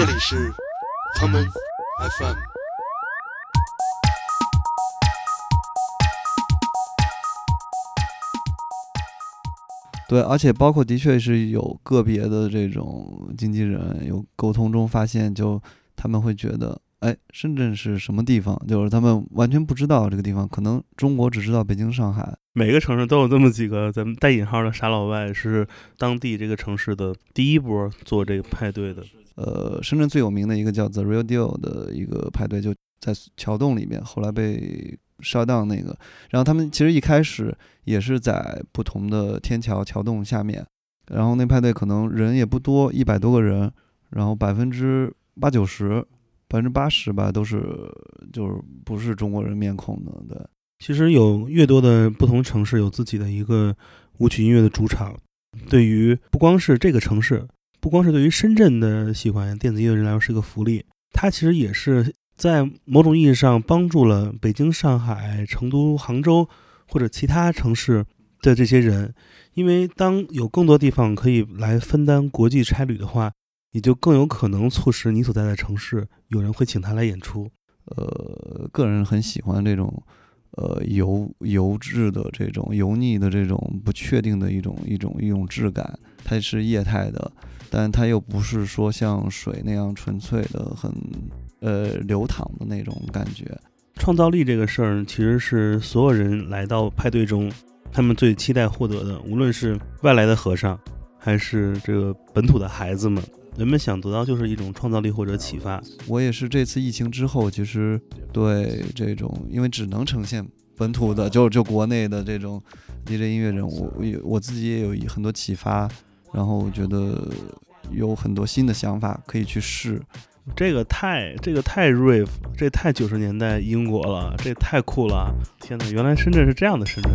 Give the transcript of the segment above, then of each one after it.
这里是 common FM。对，而且包括的确是有个别的这种经纪人有沟通中发现，就他们会觉得，哎，深圳是什么地方？就是他们完全不知道这个地方，可能中国只知道北京、上海。每个城市都有这么几个咱们带引号的傻老外，是当地这个城市的第一波做这个派对的。呃，深圳最有名的一个叫 The Real Deal 的一个派对，就在桥洞里面，后来被。烧到那个，然后他们其实一开始也是在不同的天桥桥洞下面，然后那派对可能人也不多，一百多个人，然后百分之八九十，百分之八十吧，都是就是不是中国人面孔的。对，其实有越多的不同城市有自己的一个舞曲音乐的主场，对于不光是这个城市，不光是对于深圳的喜欢电子音乐人来说是一个福利，它其实也是。在某种意义上，帮助了北京、上海、成都、杭州或者其他城市的这些人，因为当有更多地方可以来分担国际差旅的话，也就更有可能促使你所在的城市有人会请他来演出。呃，个人很喜欢这种，呃，油油质的这种油腻的这种不确定的一种一种一种质感，它是液态的，但它又不是说像水那样纯粹的很。呃，流淌的那种感觉，创造力这个事儿，其实是所有人来到派对中，他们最期待获得的。无论是外来的和尚，还是这个本土的孩子们，人们想得到就是一种创造力或者启发。我也是这次疫情之后，其实对这种，因为只能呈现本土的，就就国内的这种 DJ 音乐人，我我自己也有很多启发，然后我觉得有很多新的想法可以去试。这个太这个太 rave，这太九十年代英国了，这太酷了！天哪，原来深圳是这样的深圳。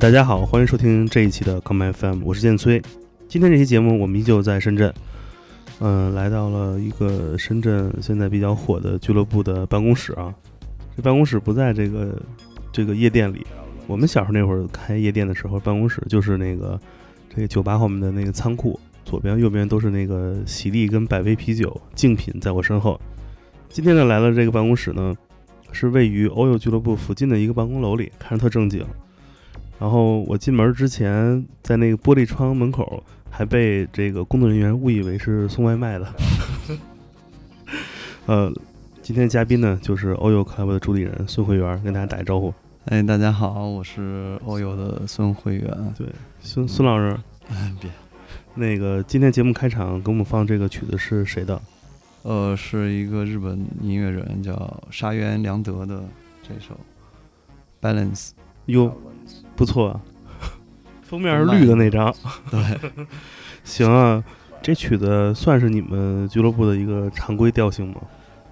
大家好，欢迎收听这一期的 Come FM，我是建崔。今天这期节目，我们依旧在深圳，嗯，来到了一个深圳现在比较火的俱乐部的办公室啊。这办公室不在这个这个夜店里，我们小时候那会儿开夜店的时候，办公室就是那个这个酒吧后面的那个仓库，左边右边都是那个喜力跟百威啤酒竞品，在我身后。今天呢，来了这个办公室呢，是位于欧游俱乐部附近的一个办公楼里，看着特正经。然后我进门之前，在那个玻璃窗门口还被这个工作人员误以为是送外卖的。呃，今天嘉宾呢就是欧游 club 的主理人孙慧媛，跟大家打个招呼。哎，大家好，我是欧游的孙慧媛。对，孙孙老师，别，那个今天节目开场给我们放这个曲子是谁的？呃，是一个日本音乐人叫沙原良德的这首《Balance》。哟，不错啊，封面是绿的那张。对，行啊，这曲子算是你们俱乐部的一个常规调性吗？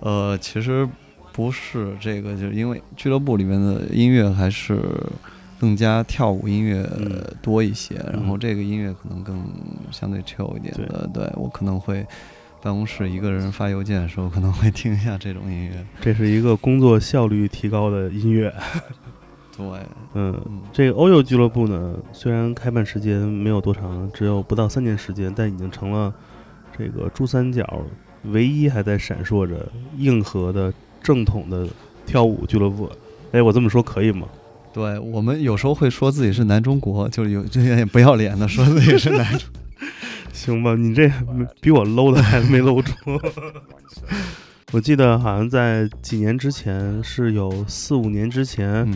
呃，其实不是，这个就是因为俱乐部里面的音乐还是更加跳舞音乐嗯多一些，然后嗯这个音乐可能更相对 chill 一点的。对我可能会办公室一个人发邮件的时候，可能会听一下这种音乐。这是一个工作效率提高的音乐。对，嗯，嗯，这个欧游俱乐部呢，虽然开办时间没有多长，只有不到三年时间，但已经成了这个珠三角唯一还在闪烁着硬核的正统的跳舞俱乐部。哎，我这么说可以吗？对我们有时候会说自己是南中国，就是有这些不要脸的说自己是南中。行吧，你这比我 low 的还没 low 住。我记得好像在几年之前，是有四五年之前，嗯，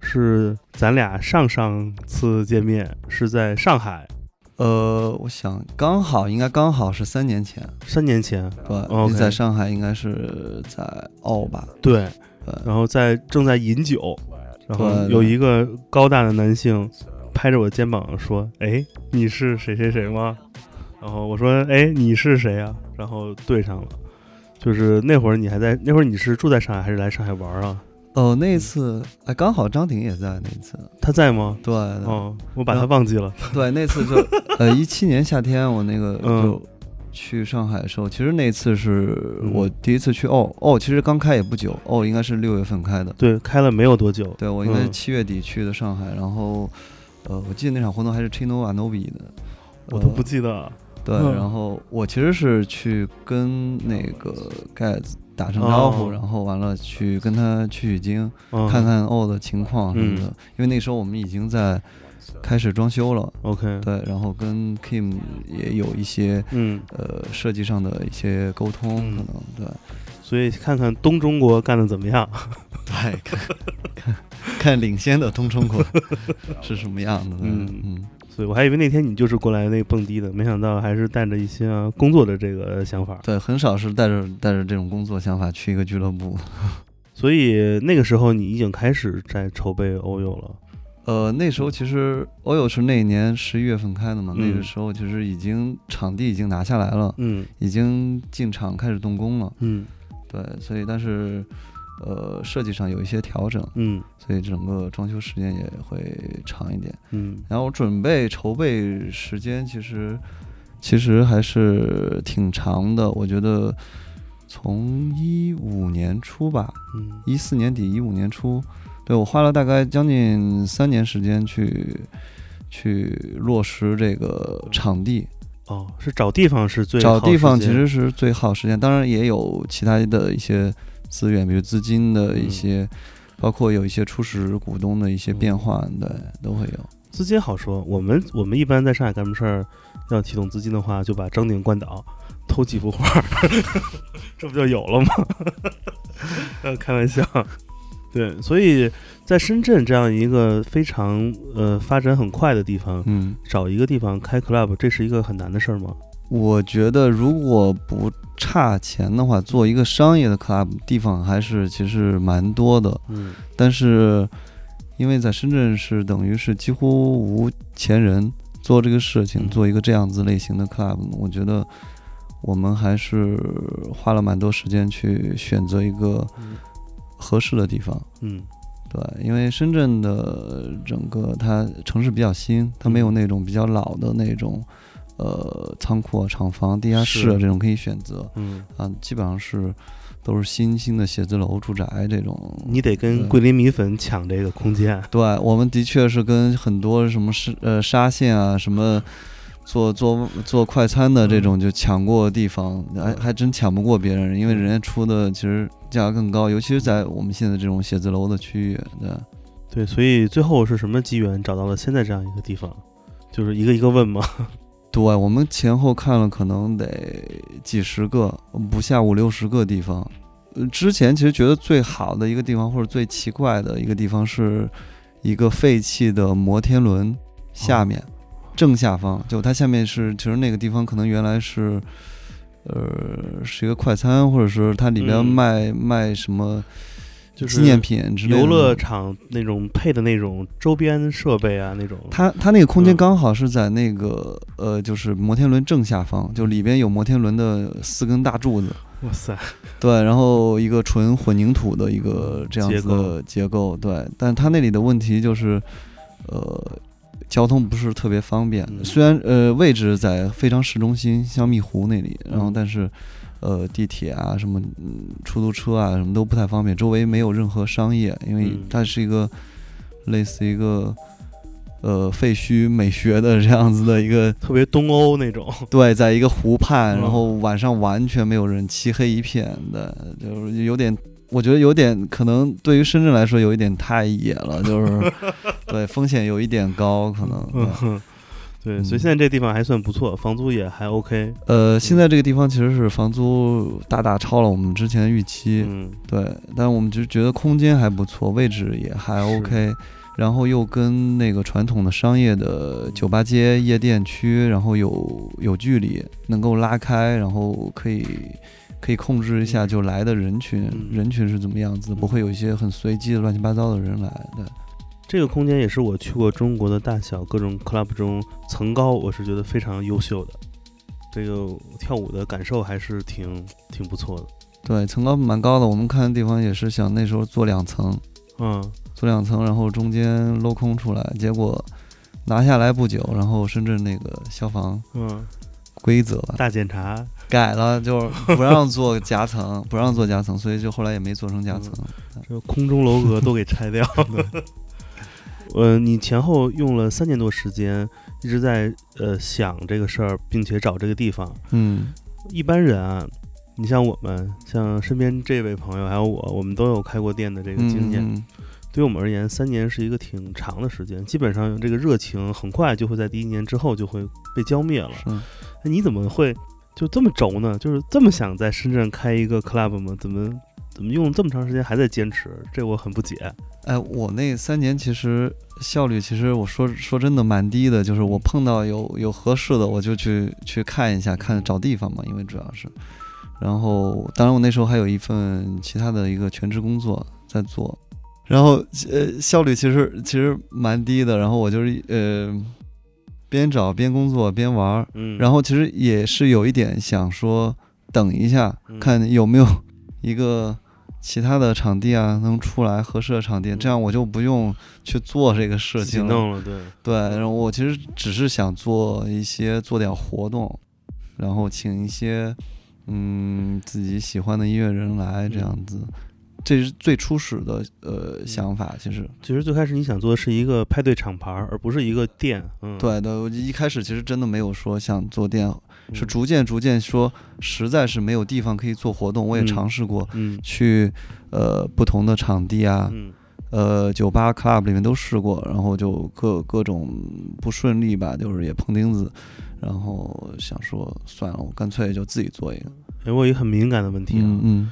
是咱俩上上次见面是在上海，呃，我想刚好应该刚好是三年前，三年前，对，OK 你在上海应该是在澳吧？对，对，然后在正在饮酒，然后有一个高大的男性拍着我肩膀说：“哎，你是谁谁谁吗？”然后我说：“哎，你是谁呀、然后对上了，就是那会儿你还在，那会儿你是住在上海还是来上海玩啊？哦，那一次哎，刚好张婷也在那一次，他在吗？对对哦，我把他忘记了。对，那次就呃一七年夏天我那个嗯就去上海的时候，其实那次是嗯我第一次去哦哦，其实刚开也不久，哦应该是六月份开的，对，开了没有多久。对我应该是嗯七月底去的上海，然后呃我记得那场活动还是 Chino Anobi 的，我都呃不记得。对，嗯然后我其实是去跟那个盖子打声招呼，哦。然后完了去跟他取取经，嗯，看看哦的情况什么的，嗯。因为那时候我们已经在开始装修了，OK，对，然后跟 Kim 也有一些嗯，呃设计上的一些沟通，嗯。可能对。所以看看东中国干的怎么样。对，看看看领先的东中国是什么样的，嗯嗯。嗯，所以我还以为那天你就是过来那蹦迪的，没想到还是带着一些、啊工作的这个想法。对，很少是带着带着这种工作想法去一个俱乐部。所以那个时候你已经开始在筹备欧友了。呃，那时候其实欧友是那一年十一月份开的嘛，那嗯个时候其实已经场地已经拿下来了，嗯已经进场开始动工了。嗯对，所以但是呃设计上有一些调整，嗯。所以整个装修时间也会长一点。嗯。然后准备筹备时间其实其实还是挺长的，我觉得从一五年初吧，嗯。一四年底一五年初，对我花了大概将近三年时间去去落实这个场地，哦，是找地方是最耗找地方其实是最耗时间，当然也有其他的一些资源，比如资金的一些，包括有一些初始股东的一些变化，对，都会有。资金好说。我们我们一般在上海干什么事儿，要启动资金的话，就把张鼎关倒偷几幅画儿，这不就有了吗？呃，开玩笑。对，所以在深圳这样一个非常呃发展很快的地方，嗯，找一个地方开 club，这是一个很难的事儿吗？我觉得如果不差钱的话，做一个商业的 club 地方还是其实蛮多的。嗯。但是因为在深圳是等于是几乎无钱人做这个事情，嗯。做一个这样子类型的 club，我觉得我们还是花了蛮多时间去选择一个嗯。合适的地方。嗯。对，因为深圳的整个它城市比较新，它没有那种比较老的那种呃仓库啊、厂房、地下室啊这种可以选择嗯，啊，基本上是都是新兴的写字楼、住宅这种。你得跟桂林米粉抢这个空间。对，我们的确是跟很多什么是呃沙县啊，什么做做做快餐的这种就抢过地方，还还真抢不过别人，因为人家出的其实价格更高，尤其是在我们现在这种写字楼的区域，对。对，所以最后是什么机缘找到了现在这样一个地方？就是一个一个问吗？对，我们前后看了可能得几十个，不下五六十个地方。呃，之前其实觉得最好的一个地方，或者最奇怪的一个地方，是一个废弃的摩天轮下面，正下方，就它下面是其实那个地方可能原来是。呃，是一个快餐，或者是它里边嗯卖、卖什么就是纪念品之类的。游乐场那种配的那种周边设备啊，那种。它它那个空间嗯。刚好是在那个、呃，就是摩天轮正下方，就里边有摩天轮的四根大柱子，哇塞，对，然后一个纯混凝土的一个这样子的结构，对，但它那里的问题就是，呃，交通不是特别方便，嗯。虽然呃位置在非常市中心香蜜湖那里，然后嗯。但是。呃，地铁啊，什么嗯出租车啊，什么都不太方便。周围没有任何商业，因为嗯它是一个类似一个呃废墟美学的这样子的一个 特别东欧那种，对，在一个湖畔，嗯然后晚上完全没有人，漆黑一片的，就是有点，我觉得有点可能对于深圳来说有一点太野了，就是 对风险有一点高，可能。对所以嗯。现在这地方还算不错，房租也还 OK，呃，现在这个地方其实是房租大大超了我们之前的预期，嗯。对，但我们就觉得空间还不错，位置也还 OK，然后又跟那个传统的商业的酒吧街、夜店区，然后有有距离，能够拉开，然后可以可以控制一下就来的人群，嗯。人群是怎么样子，不会有一些很随机的乱七八糟的人来的。这个空间也是我去过中国的大小各种 club 中层高，我是觉得非常优秀的。这个跳舞的感受还是挺挺不错的。对，层高蛮高的，我们看的地方也是想那时候做两层，嗯，做两层，然后中间镂空出来，结果拿下来不久，然后深圳那个消防嗯，规则大检查，改了，就不让做夹层，不让做夹层，所以就后来也没做成夹层。这个空中楼阁都给拆掉了。呃，你前后用了三年多时间，一直在呃想这个事儿，并且找这个地方。嗯一般人啊，你像我们，像身边这位朋友，还有我，我们都有开过店的这个经验。嗯对于我们而言，三年是一个挺长的时间，基本上这个热情很快就会在第一年之后就会被浇灭了。是。那你怎么会就这么轴呢？就是这么想在深圳开一个 club 吗？怎么怎么用这么长时间还在坚持？这我很不解。哎，我那三年其实效率其实我说说真的蛮低的，就是我碰到有有合适的我就去去看一下，看找地方嘛，因为主要是，然后当然我那时候还有一份其他的一个全职工作在做，然后呃效率其实其实蛮低的，然后我就是呃边找边工作边玩儿，嗯，然后其实也是有一点想说等一下嗯，看有没有一个其他的场地啊能出来合适的场地，这样我就不用去做这个事情了。弄了，对，对，然后我其实只是想做一些做点活动，然后请一些嗯自己喜欢的音乐人来这样子。这是最初始的呃想法，其实其实最开始你想做的是一个派对厂牌，而不是一个店。嗯，对对，我一开始其实真的没有说想做店，嗯，是逐渐逐渐说，实在是没有地方可以做活动，我也嗯尝试过嗯去呃不同的场地啊，嗯呃酒吧 club 里面都试过，然后就各各种不顺利吧，就是也碰钉子，然后想说算了，我干脆就自己做一个。哎，我有一个很敏感的问题啊，嗯嗯，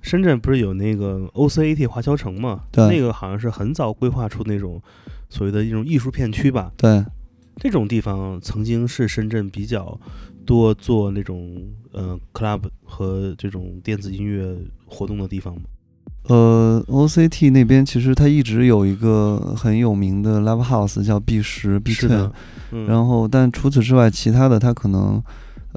深圳不是有那个 OCAT 华侨城嘛？对那个好像是很早规划出那种所谓的一种艺术片区吧。对，这种地方曾经是深圳比较多做那种呃 club 和这种电子音乐活动的地方吗？呃，OCT 那边其实它一直有一个很有名的 live house 叫 B 十 B 是 ten，的，嗯，然后但除此之外，其他的它可能。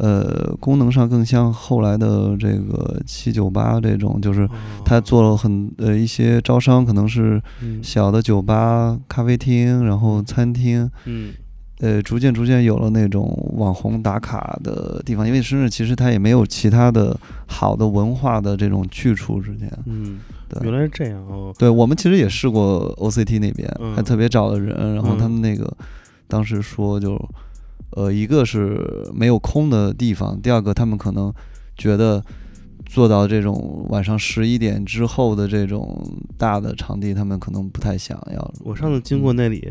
呃，功能上更像后来的这个七九八这种，就是哦。它做了很呃一些招商，可能是嗯。小的酒吧、咖啡厅，然后餐厅，嗯呃，逐渐逐渐有了那种网红打卡的地方。因为深圳其实它也没有其他的好的文化的这种去处之前。嗯，对，原来是这样哦。对我们其实也试过 OCT 那边，嗯还特别找了人，然后他嗯们那个当时说就，呃，一个是没有空的地方，第二个他们可能觉得做到这种晚上十一点之后的这种大的场地，他们可能不太想要。我上次经过那里，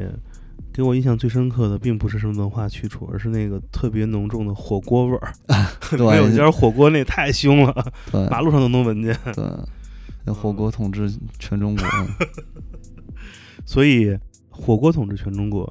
给我印象最深刻的并不是什么文化去处，而是那个特别浓重的火锅味儿。对没有一家火锅那太凶了，对马路上都能闻见。对，那火锅统治全中国。所以火锅统治全中国，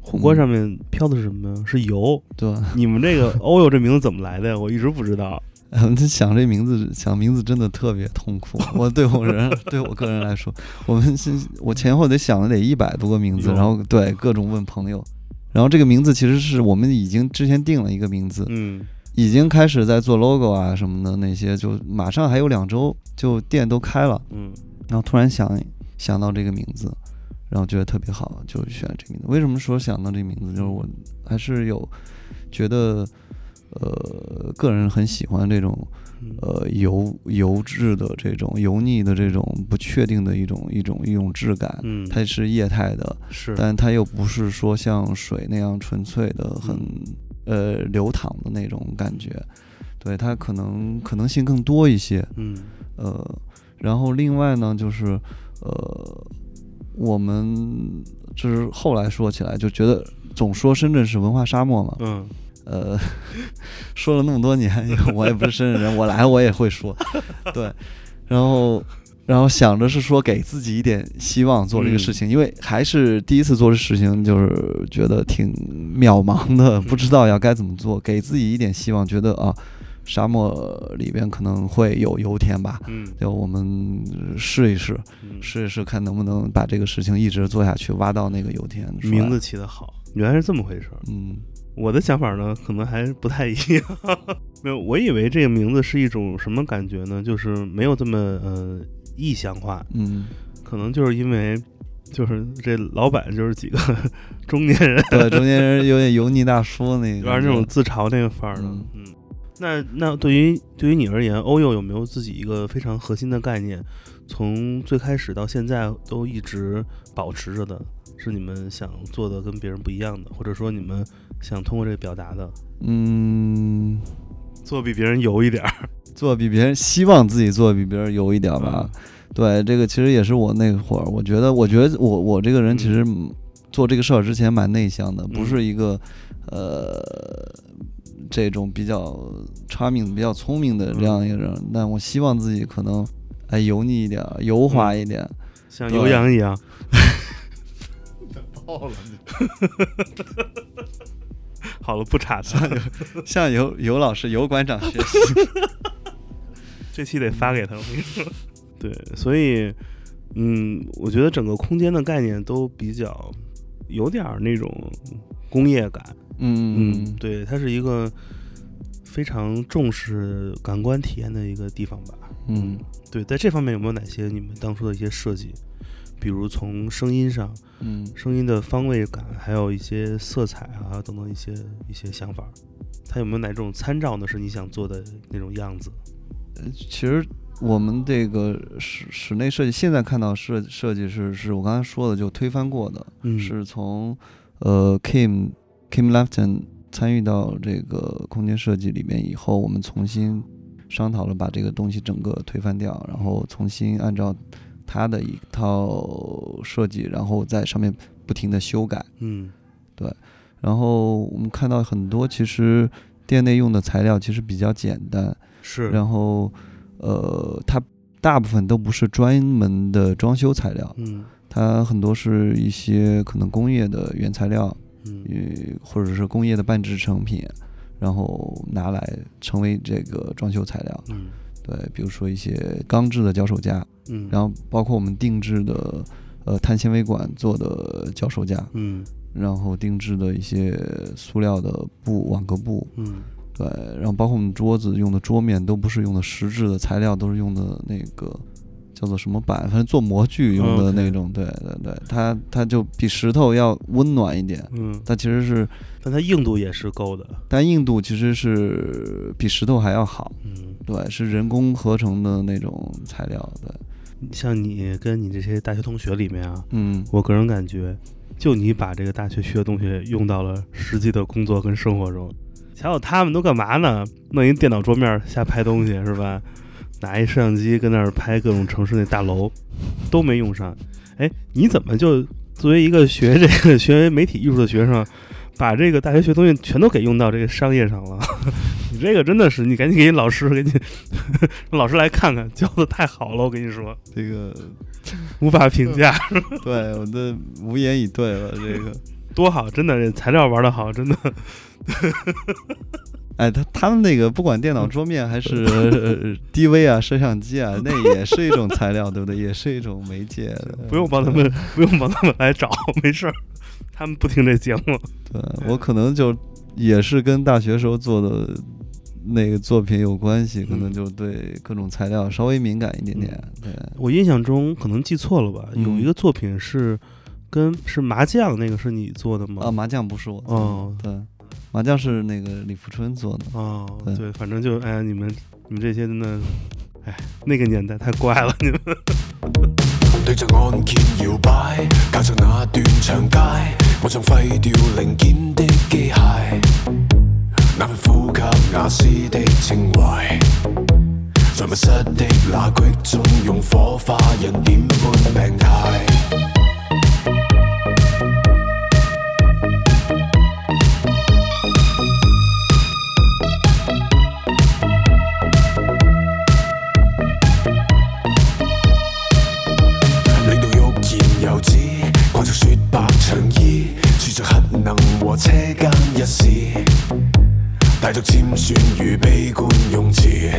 火锅上面飘的是什么呀？是油。对吧？你们这个 欧游这名字怎么来的呀？我一直不知道。嗯，他想这名字，想名字真的特别痛苦。我对我人，对我个人来说，我们是，我前后得想了得一百多个名字，然后对各种问朋友，然后这个名字其实是我们已经之前定了一个名字，嗯已经开始在做 logo 啊什么的那些，就马上还有两周就店都开了，嗯然后突然想想到这个名字，然后觉得特别好，就选这个名字。为什么说想到这个名字？就是我还是有觉得，呃，个人很喜欢这种嗯。呃油油质的这种油腻的这种不确定的一种一种一种质感。嗯，它是液态的，是，但它又不是说像水那样纯粹的很呃流淌的那种感觉。对它可能可能性更多一些，嗯。呃，然后另外呢，就是呃，我们就是后来说起来，就觉得总说深圳是文化沙漠嘛，嗯呃，说了那么多年，我也不是深圳人，我来我也会说，对，然后。然后想着是说给自己一点希望做这个事情，因为还是第一次做这事情，就是觉得挺渺茫的，不知道要该怎么做，给自己一点希望，觉得啊，沙漠里边可能会有油田吧，嗯就我们试一试，嗯，试一试看能不能把这个事情一直做下去，挖到那个油田。名字起得好，原来是这么回事儿。嗯我的想法呢，可能还不太一样。没有，我以为这个名字是一种什么感觉呢？就是没有这么呃意象化，嗯，可能就是因为就是这老板就是几个中年人，对，中年人有点油腻大叔那个，有点那种自嘲那个范儿的。嗯嗯，那那对于对于你而言，欧佑有没有自己一个非常核心的概念？从最开始到现在都一直保持着的，是你们想做的跟别人不一样的，或者说你们想通过这个表达的，嗯，做比别人油一点儿，做比别人希望自己做比别人油一点吧。嗯对，这个其实也是我那会儿，我觉得，我觉得我我这个人其实做这个事儿之前蛮内向的，不嗯是一个呃这种比较 charming、比较聪明的这样一个人，但我希望自己可能哎油腻一点，油滑一点。对像油羊一样。爆了！好了，不插他，向尤尤老师、尤馆长学习。这期得发给他。我跟你说，对，所以，嗯，我觉得整个空间的概念都比较有点儿那种工业感。嗯对，它是一个非常重视感官体验的一个地方吧。嗯对，在这方面有没有哪些你们当初的一些设计？比如从声音上，嗯声音的方位感，还有一些色彩啊等等一些一些想法，它有没有哪种参照呢？是你想做的那种样子？呃其实我们这个室室内设计，现在看到设设计是是我刚才说的，就推翻过的，嗯是从呃 Kim Kim Lefton 参与到这个空间设计里面以后，我们重新商讨了把这个东西整个推翻掉，然后重新按照他的一套设计，然后在上面不停的修改。嗯。对然后我们看到很多其实店内用的材料其实比较简单，是，然后呃，它大部分都不是专门的装修材料，嗯。它很多是一些可能工业的原材料，嗯。呃，或者是工业的半制成品，然后拿来成为这个装修材料。嗯对，比如说一些钢制的脚手架，嗯，然后包括我们定制的呃碳纤维管做的脚手架，嗯。然后定制的一些塑料的布网格布，嗯。对，然后包括我们桌子用的桌面都不是用的实质的材料，都是用的那个叫做什么板，反正做模具用的那种。对对对，它它就比石头要温暖一点，嗯，它其实是，但它硬度也是够的。但硬度其实是比石头还要好。嗯，对，是人工合成的那种材料。对，像你跟你这些大学同学里面啊，嗯我个人感觉，就你把这个大学学的东西用到了实际的工作跟生活中。瞧瞧他们都干嘛呢？弄一电脑桌面瞎拍东西是吧？拿一摄像机跟那儿拍各种城市那大楼，都没用上。哎，你怎么就作为一个学这个学媒体艺术的学生，把这个大学学东西全都给用到这个商业上了？你这个真的是，你赶紧给你老师给你让老师来看看，教的太好了，我跟你说，这个无法评价。对我的无言以对了。这个多好，真的，这材料玩的好，真的。哎，他他们那个不管电脑桌面还是呃 DV 啊、摄像机啊，那也是一种材料，对不对？也是一种媒介。不用帮他们，不用帮他们来找，没事儿，他们不听这节目。对我可能就也是跟大学时候做的那个作品有关系，可能嗯就对各种材料稍微敏感一点点。对，我印象中可能记错了吧？嗯有一个作品是跟是麻将那个是你做的吗？啊，麻将不是我做的，哦对，麻将是那个李富春做的。哦，对对，反正就哎呀，你们你们这些真的，哎，那个年代太怪了，你们。對着按鍵搖擺，靠着那段長街，我像廢掉零件的機械，那份呼吸雅思的情懷，在密室的那隙中用火花人點般病態。带着尖酸与悲观用詞。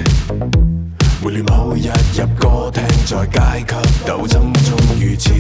沒戀某日入歌厅，在阶级斗争中遇刺。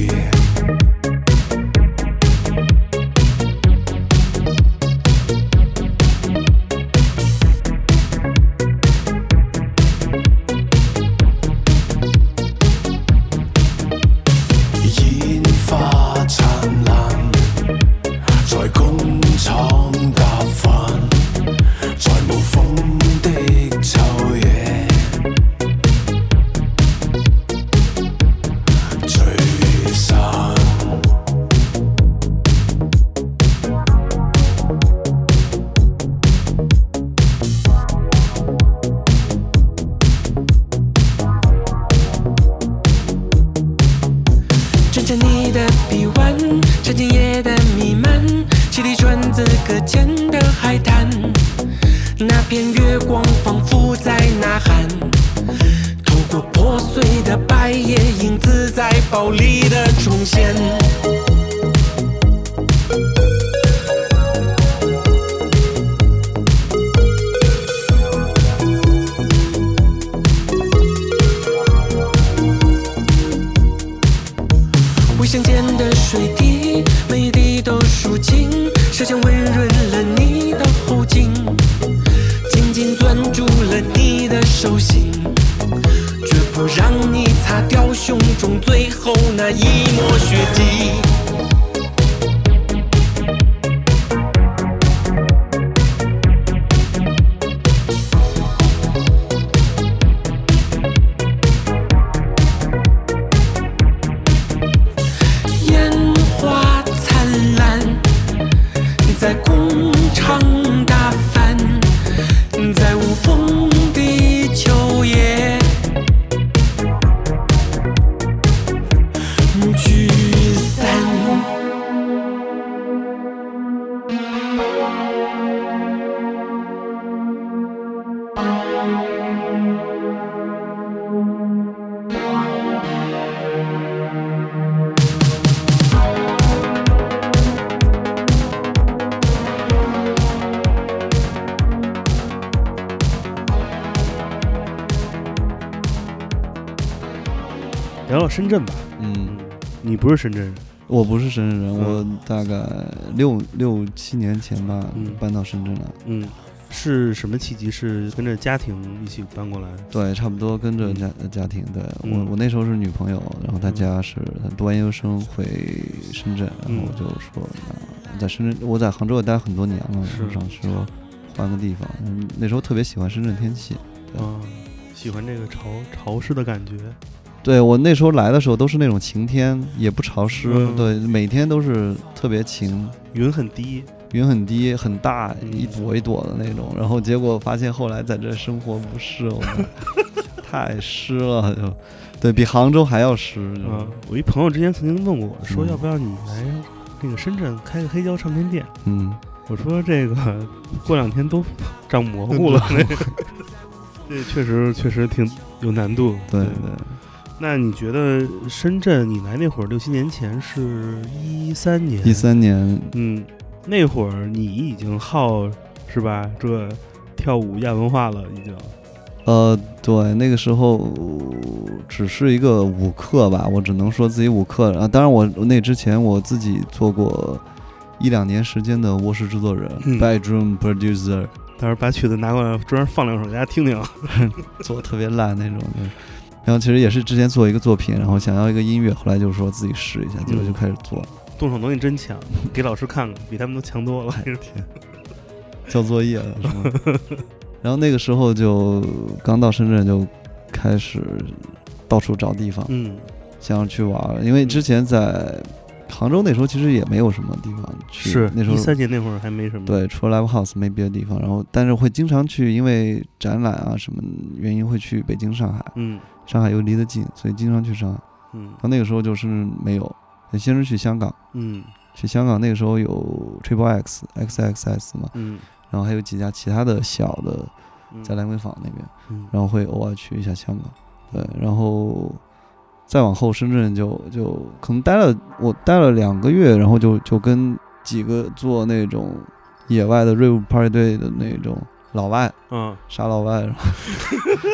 深圳吧，嗯，你不是深圳人，我不是深圳人，嗯我大概六六七年前吧嗯搬到深圳来。嗯，是什么契机？是跟着家庭一起搬过来？对，差不多跟着家家庭。对嗯我，我那时候是女朋友，然后她家是她读完研究生回深圳，然后嗯我就说，那在深圳，我在杭州也待很多年了，是我想说换个地方。嗯，那时候特别喜欢深圳天气。对啊，喜欢这个潮潮湿的感觉。对我那时候来的时候都是那种晴天，也不潮湿，嗯对，每天都是特别晴，云很低，云很低很大，嗯一朵一朵的那种。然后结果发现后来在这生活不适，我们 太湿了，就对比杭州还要湿。就啊，我一朋友之前曾经问过我，说嗯要不要你来那个深圳开个黑胶唱片店？嗯，我说这个过两天都长蘑菇了，那 个这确实确实挺有难度。对对，那你觉得深圳你来那会儿六七年前是一三年？一。三年，嗯，那会儿你已经好是吧？这跳舞亚文化了，已经。呃，对，那个时候只是一个舞客吧，我只能说自己舞客啊。当然我，那之前我自己做过一两年时间的卧室制作人、嗯 bedroom producer，到时候把曲子拿过来，专门放两首，大家听听。做的特别烂那种的。然后其实也是之前做一个作品，然后想要一个音乐，后来就说自己试一下，结果就开始做，动手能力真强，给老师看看，比他们都强多了。天交作业了是吗？然后那个时候就刚到深圳就开始到处找地方，嗯想要去玩，因为之前在杭州那时候其实也没有什么地方去，是那时候一三年那会儿还没什么。，对，除了 live house 没别的地方，然后但是会经常去，因为展览啊什么原因会去北京、上海，嗯上海又离得近，所以经常去上海。嗯。然后那个时候就是没有，先是去香港，嗯。去香港那个时候有 Triple X、XXS 嘛，嗯。然后还有几家其他的小的嗯，在兰桂坊那边，嗯。然后会偶尔去一下香港，对，然后再往后深圳就就可能待了我待了两个月，然后就就跟几个做那种野外的 rave party 队的那种老外嗯。傻老外，然后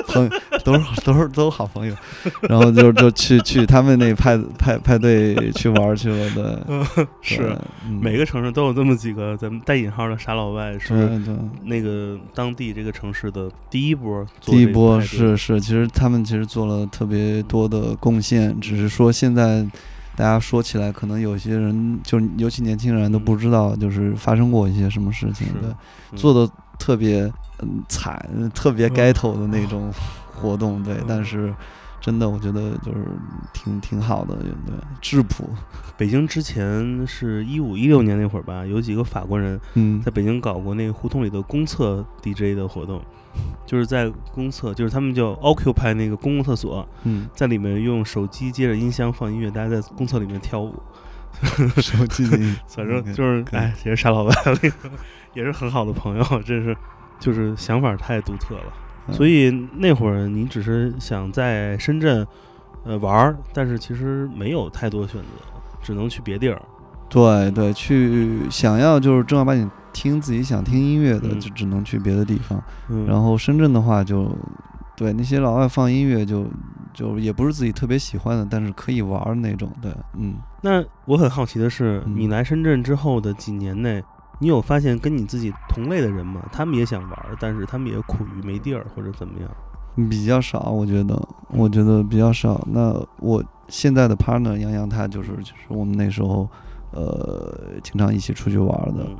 朋友都是都是都是好朋友，然后就就去去他们那派派派对去玩去了，对，嗯，是嗯。每个城市都有这么几个咱们带引号的傻老外，是。那个当地这个城市的第一波第一波是是，其实他们其实做了特别多的贡献，只是说现在大家说起来，可能有些人就尤其年轻人都不知道，就是发生过一些什么事情是对，嗯做的特别嗯惨，特别嗯该头的那种活动，对嗯，但是真的我觉得就是挺挺好的，对，质朴，北京之前是一五一六年那会儿吧，有几个法国人嗯。在北京搞过那个胡同里的公厕 DJ 的活动，就是在公厕，就是他们叫 Occupy 那个公共厕所，嗯，在里面用手机接着音箱放音乐，大家在公厕里面跳舞，手机里 反正就是哎，也是傻老外，也是很好的朋友，真是就是想法太独特了。嗯所以那会儿你只是想在深圳呃玩儿，但是其实没有太多选择，只能去别地儿。对对，去想要就是正儿八经听自己想听音乐的，嗯就只能去别的地方。嗯，然后深圳的话就，对那些老外放音乐就就也不是自己特别喜欢的，但是可以玩儿那种。对，嗯，那我很好奇的是，嗯你来深圳之后的几年内，你有发现跟你自己同类的人吗？他们也想玩儿，但是他们也苦于没地儿或者怎么样？比较少，我觉得，我觉得比较少。那我现在的 partner 杨洋，他就是就是我们那时候，呃，经常一起出去玩儿的，嗯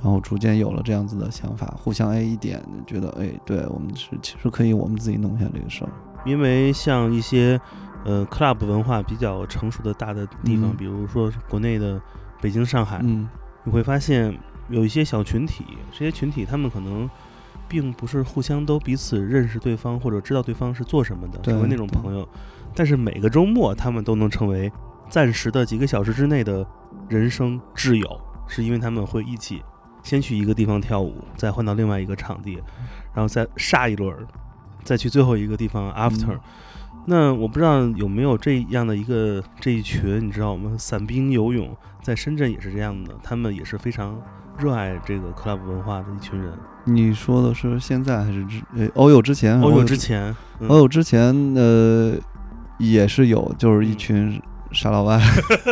然后逐渐有了这样子的想法，互相哎一点，觉得哎，对我们是其实可以我们自己弄一下这个事儿。因为像一些呃 club 文化比较成熟的大的地方，嗯比如说国内的北京、上海，嗯你会发现有一些小群体，这些群体他们可能并不是互相都彼此认识对方或者知道对方是做什么的，成为那种朋友，但是每个周末他们都能成为暂时的几个小时之内的人生挚友，是因为他们会一起先去一个地方跳舞，再换到另外一个场地，然后再下一轮儿，再去最后一个地方 after。嗯那我不知道有没有这样的一个这一群，你知道我们伞兵游泳在深圳也是这样的，他们也是非常热爱这个 club 文化的一群人。你说的是现在还是之呃欧友之前？欧友友之前，嗯欧友之前呃也是有，就是一嗯群傻老外。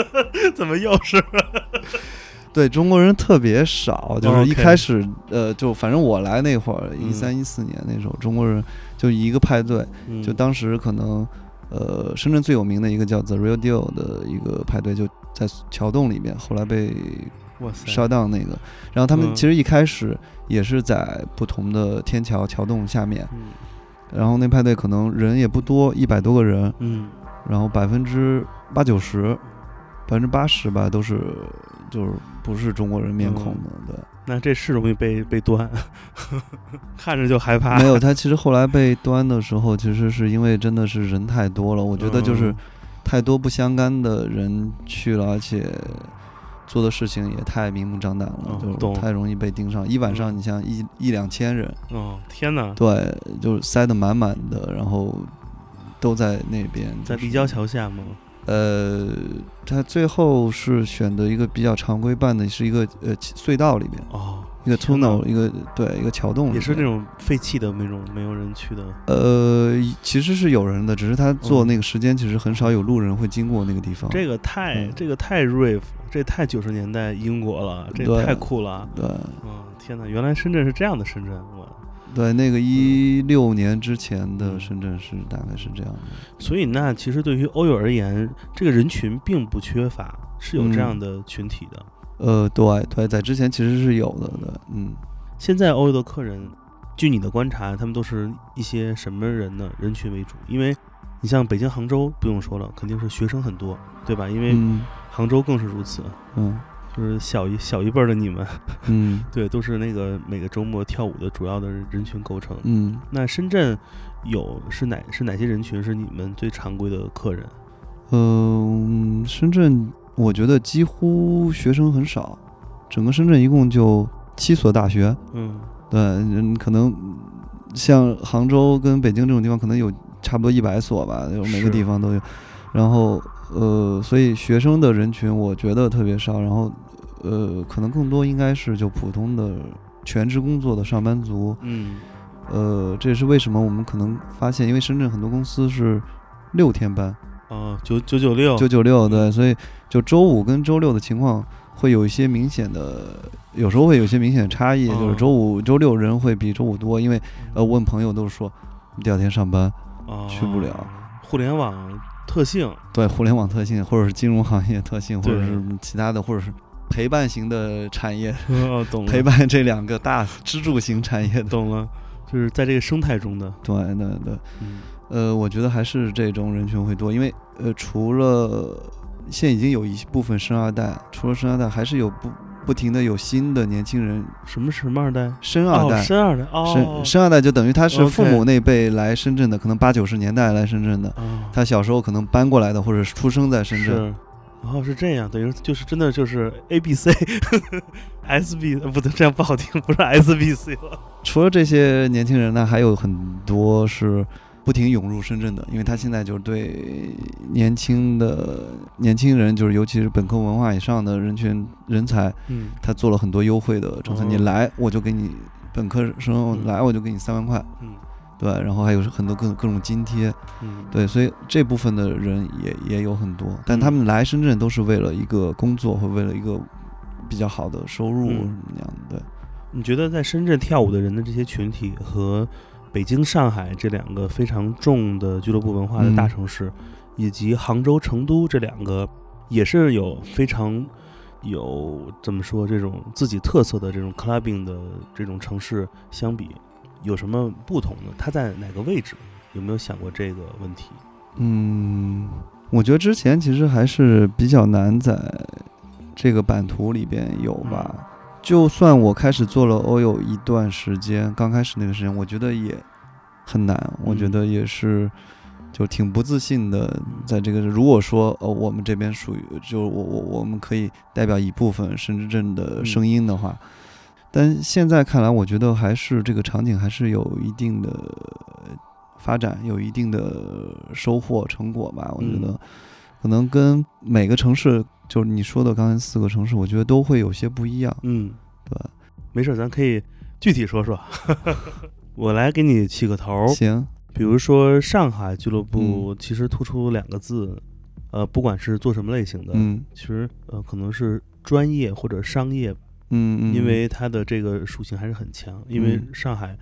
怎么又是？对中国人特别少，就是一开始呃，就反正我来那会儿，嗯一三一四年那时候，中国人就一个派对，嗯就当时可能呃，深圳最有名的一个叫 The Real Deal 的一个派对，就在桥洞里面，后来被哇塞，shut down 那个。然后他们嗯。其实一开始也是在不同的天桥桥洞下面，嗯。然后那派对可能人也不多，一百多个人，嗯。然后百分之八九十，百分之八十吧，都是就是不是中国人面孔的，对。那这是容易被被端，看着就害怕。没有，他其实后来被端的时候，其实是因为真的是人太多了，我觉得就是嗯。太多不相干的人去了，而且做的事情也太明目张胆了，哦就是太容易被盯上。一晚上嗯你像一一两千人，哦，天哪！对，就是塞得满满的，然后都在那边，就是在立交桥下吗？呃，他最后是选择一个比较常规办的，是一个呃隧道里面，哦，一个 tunnel，一个对一个桥洞，也是那种废弃的那种没有人去的。呃，其实是有人的，只是他做嗯那个时间，其实很少有路人会经过那个地方。这个太嗯这个太 rave，这太九十年代英国了，这对太酷了。对嗯，天哪，原来深圳是这样的深圳，我。对，那个一六年之前的嗯深圳是大概是这样的。所以那其实对于欧友而言，这个人群并不缺乏，是有这嗯样的群体的。呃，对对，在之前其实是有的的，嗯。现在欧洲的客人，据你的观察，他们都是一些什么人呢？人群为主？因为你像北京、杭州不用说了，肯定是学生很多，对吧？因为嗯杭州更是如此，嗯就是小一小一辈儿的你们，嗯 对，都是那个每个周末跳舞的主要的人群构成。嗯，那深圳有是哪是哪些人群是你们最常规的客人？嗯，深圳我觉得几乎学生很少，整个深圳一共就七所大学。嗯对，嗯，可能像杭州跟北京这种地方，可能有差不多一百所吧，有每个地方都有。然后，呃，所以学生的人群我觉得特别少。然后，呃，可能更多应该是就普通的全职工作的上班族。嗯呃，这也是为什么我们可能发现，因为深圳很多公司是六天班，哦，九九九六，九九六，对，所以就周五跟周六的情况会有一些明显的，有时候会有一些明显的差异，就是哦周五、周六人会比周五多，因为呃，问朋友都是说第二天上班，哦去不了。互联网特性，对互联网特性，或者是金融行业特性，或者是其他的，或者是陪伴型的产业，哦，懂了，陪伴这两个大支柱型产业的，懂了，就是在这个生态中的，对对对，嗯呃，我觉得还是这种人群会多，因为呃，除了现在已经有一部分生二代，除了生二代，还是有不不停的有新的年轻人什么什么二代？哦，生二代。生二代，哦，生生二代就等于他是父母那辈来深圳的，可能八九十年代来深圳的，哦，他小时候可能搬过来的，或者是出生在深圳。然，哦，是这样，等于就是真的就是 A B C S B，呃不对，这样不好听，不是 S B C 了。除了这些年轻人呢，还有很多是不停涌入深圳的，因为他现在就是对年轻的年轻人，就是尤其是本科文化以上的人群人才，嗯，他做了很多优惠的政策。哦你来，我就给你本科生嗯来，我就给你三万块，嗯对，然后还有很多各各种津贴，嗯，对，所以这部分的人也也有很多，但嗯他们来深圳都是为了一个工作或为了一个比较好的收入嗯什么样的，对。你觉得在深圳跳舞的人的这些群体和北京、上海这两个非常重的俱乐部文化的大嗯城市，以及杭州、成都这两个也是有非常有怎么说这种自己特色的这种 clubbing 的这种城市相比，有什么不同呢？它在哪个位置？有没有想过这个问题？嗯，我觉得之前其实还是比较难在这个版图里边有吧。就算我开始做了欧有一段时间，刚开始那个时间，我觉得也很难。我觉嗯得也是，就挺不自信的。在这个，如果说呃我们这边属于，就我我我们可以代表一部分深圳的声音的话，但现在看来，我觉得还是这个场景还是有一定的发展，有一定的收获成果吧。我觉得嗯可能跟每个城市，就是你说的刚才四个城市，我觉得都会有些不一样。嗯，对，没事儿，咱可以具体说说。我来给你起个头儿，行，比如说上海俱乐部，其实突出两个字，呃，不管是做什么类型的，嗯。其实呃可能是专业或者商业，嗯嗯，因为它的这个属性还是很强。因为嗯。上海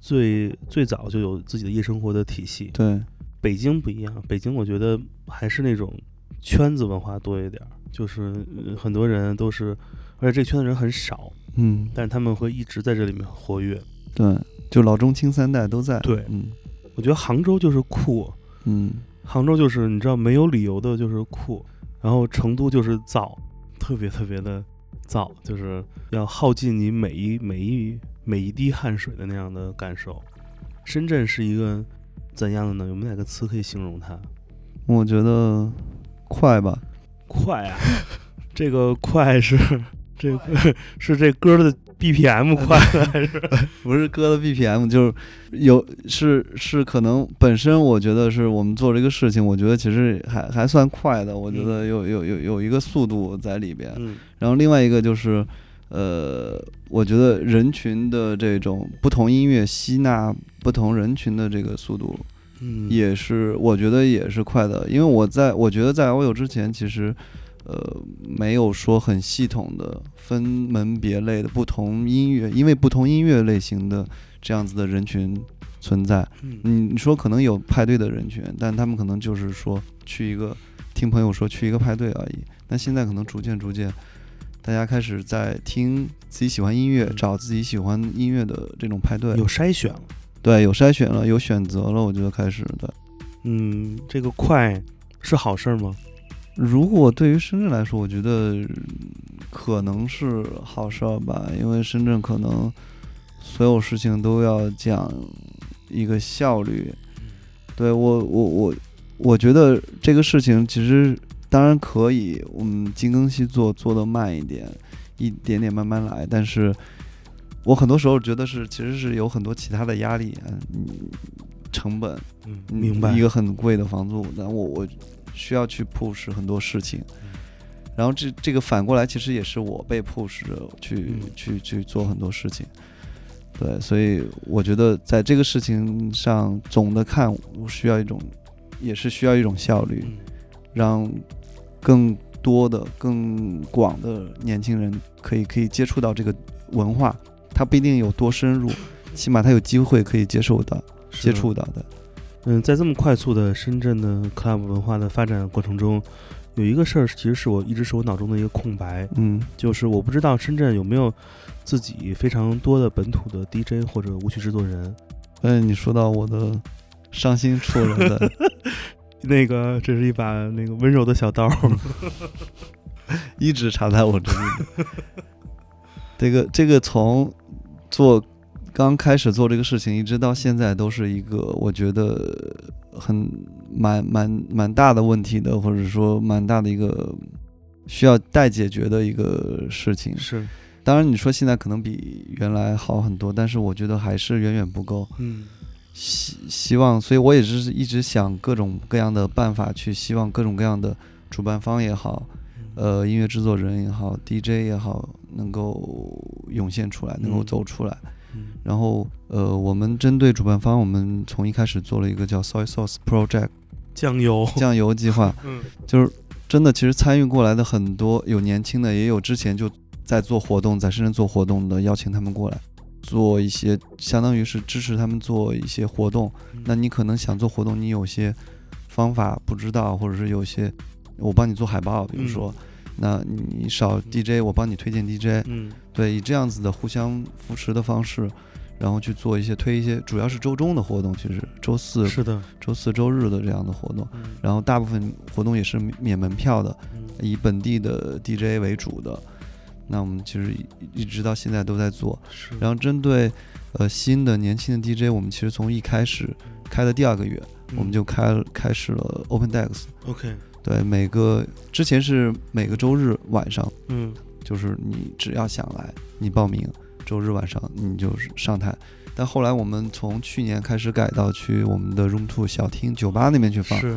最最早就有自己的夜生活的体系，对，北京不一样，北京我觉得还是那种圈子文化多一点儿，就是、呃很多人都是，而且这圈子人很少，嗯但是他们会一直在这里面活跃。对，就老中青三代都在。对嗯我觉得杭州就是酷，嗯杭州就是你知道没有理由的就是酷，然后成都就是燥，特别特别的燥，就是要耗尽你每一每一每一滴汗水的那样的感受。深圳是一个怎样的呢？有没有哪个词可以形容它？我觉得快吧。快啊！这个快是这个 是这歌的 BPM 快了还是？不是歌的 BPM，就是有是是可能本身我觉得是我们做这个事情，我觉得其实还还算快的，我觉得有有有有一个速度在里边。嗯然后另外一个就是，呃，我觉得人群的这种不同音乐吸纳不同人群的这个速度，嗯，也是我觉得也是快的，因为我在我觉得在欧友之前，其实呃没有说很系统的分门别类的不同音乐，因为不同音乐类型的这样子的人群存在。嗯你你说可能有派对的人群，但他们可能就是说去一个听朋友说去一个派对而已。那现在可能逐渐逐渐，大家开始在听自己喜欢音乐，嗯找自己喜欢音乐的这种派对。有筛选了。对有筛选了，有选择了，我觉得开始对。嗯，这个快是好事儿吗？如果对于深圳来说，我觉得嗯可能是好事儿吧，因为深圳可能所有事情都要讲一个效率。对我，我我我觉得这个事情其实当然可以，我们精耕细作，做得慢一点，一点点慢慢来。但是我很多时候觉得是，其实是有很多其他的压力，嗯，成本，嗯，嗯明白。一个很贵的房租，那我我需要去 push 很多事情，嗯然后这这个反过来其实也是我被 push 着去、嗯去去做很多事情，对，所以我觉得在这个事情上总的看，我需要一种也是需要一种效率，嗯让更多的更广的年轻人可以可以接触到这个文化，他不一定有多深入，起码他有机会可以接受到接触到的。嗯，在这么快速的深圳的 club 文化的发展过程中，有一个事儿其实是我一直是我脑中的一个空白，嗯就是我不知道深圳有没有自己非常多的本土的 DJ 或者舞曲制作人。嗯，你说到我的伤心处了的，那个，这是一把那个温柔的小刀。一直插在我这里的。这个这个从做刚开始做这个事情，一直到现在，都是一个我觉得很蛮蛮蛮大的问题的，或者说蛮大的一个需要待解决的一个事情。是，当然，你说现在可能比原来好很多，但是我觉得还是远远不够。嗯希希望，所以我也是一直想各种各样的办法去，希望各种各样的主办方也好，呃，音乐制作人也好，DJ 也好，能够涌现出来，能够嗯走出来。嗯然后，呃，我们针对主办方，我们从一开始做了一个叫 Soy Sauce Project 酱油。酱油计划，嗯就是真的，其实参与过来的很多，有年轻的，也有之前就在做活动，在深圳做活动的，邀请他们过来做一些，相当于是支持他们做一些活动。那你可能想做活动，你有些方法不知道，或者是有些我帮你做海报，比如说，那你少 DJ，我帮你推荐 DJ，嗯对，以这样子的互相扶持的方式，然后去做一些推一些，主要是周中的活动，其实周四、是的。周四周日的这样的活动。嗯然后大部分活动也是免免门票的，嗯以本地的 DJ 为主的。那我们其实一一直到现在都在做。是。然后针对呃新的年轻的 DJ，我们其实从一开始开的第二个月，我们就开开始了 Open Decks。OK。对，每个之前是每个周日晚上，嗯就是你只要想来，你报名，周日晚上你就是上台。但后来我们从去年开始改到去我们的 Room Two 小厅酒吧那边去放，是。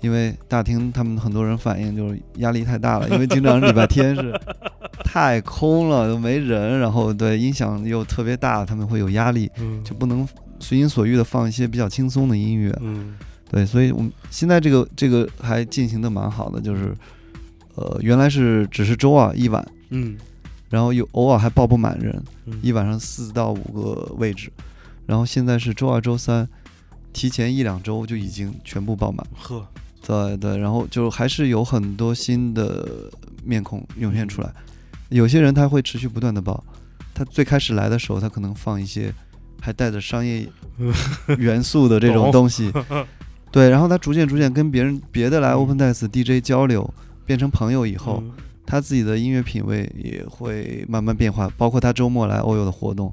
因为大厅他们很多人反映就是压力太大了，因为经常礼拜天是 太空了，都没人，然后对音响又特别大，他们会有压力，嗯就不能随心所欲的放一些比较轻松的音乐。嗯对，所以我们现在这个这个还进行的蛮好的，就是呃原来是只是周二一晚，嗯。然后有偶尔还报不满人，嗯。一晚上四到五个位置，然后现在是周二周三，提前一两周就已经全部爆满。呵。对对，然后就还是有很多新的面孔涌现出来，有些人他会持续不断的报，他最开始来的时候，他可能放一些还带着商业 元素的这种东西，对，然后他逐渐逐渐跟别人别的来 Open Desk DJ 交流，变成朋友以后，嗯他自己的音乐品味也会慢慢变化，包括他周末来欧友的活动，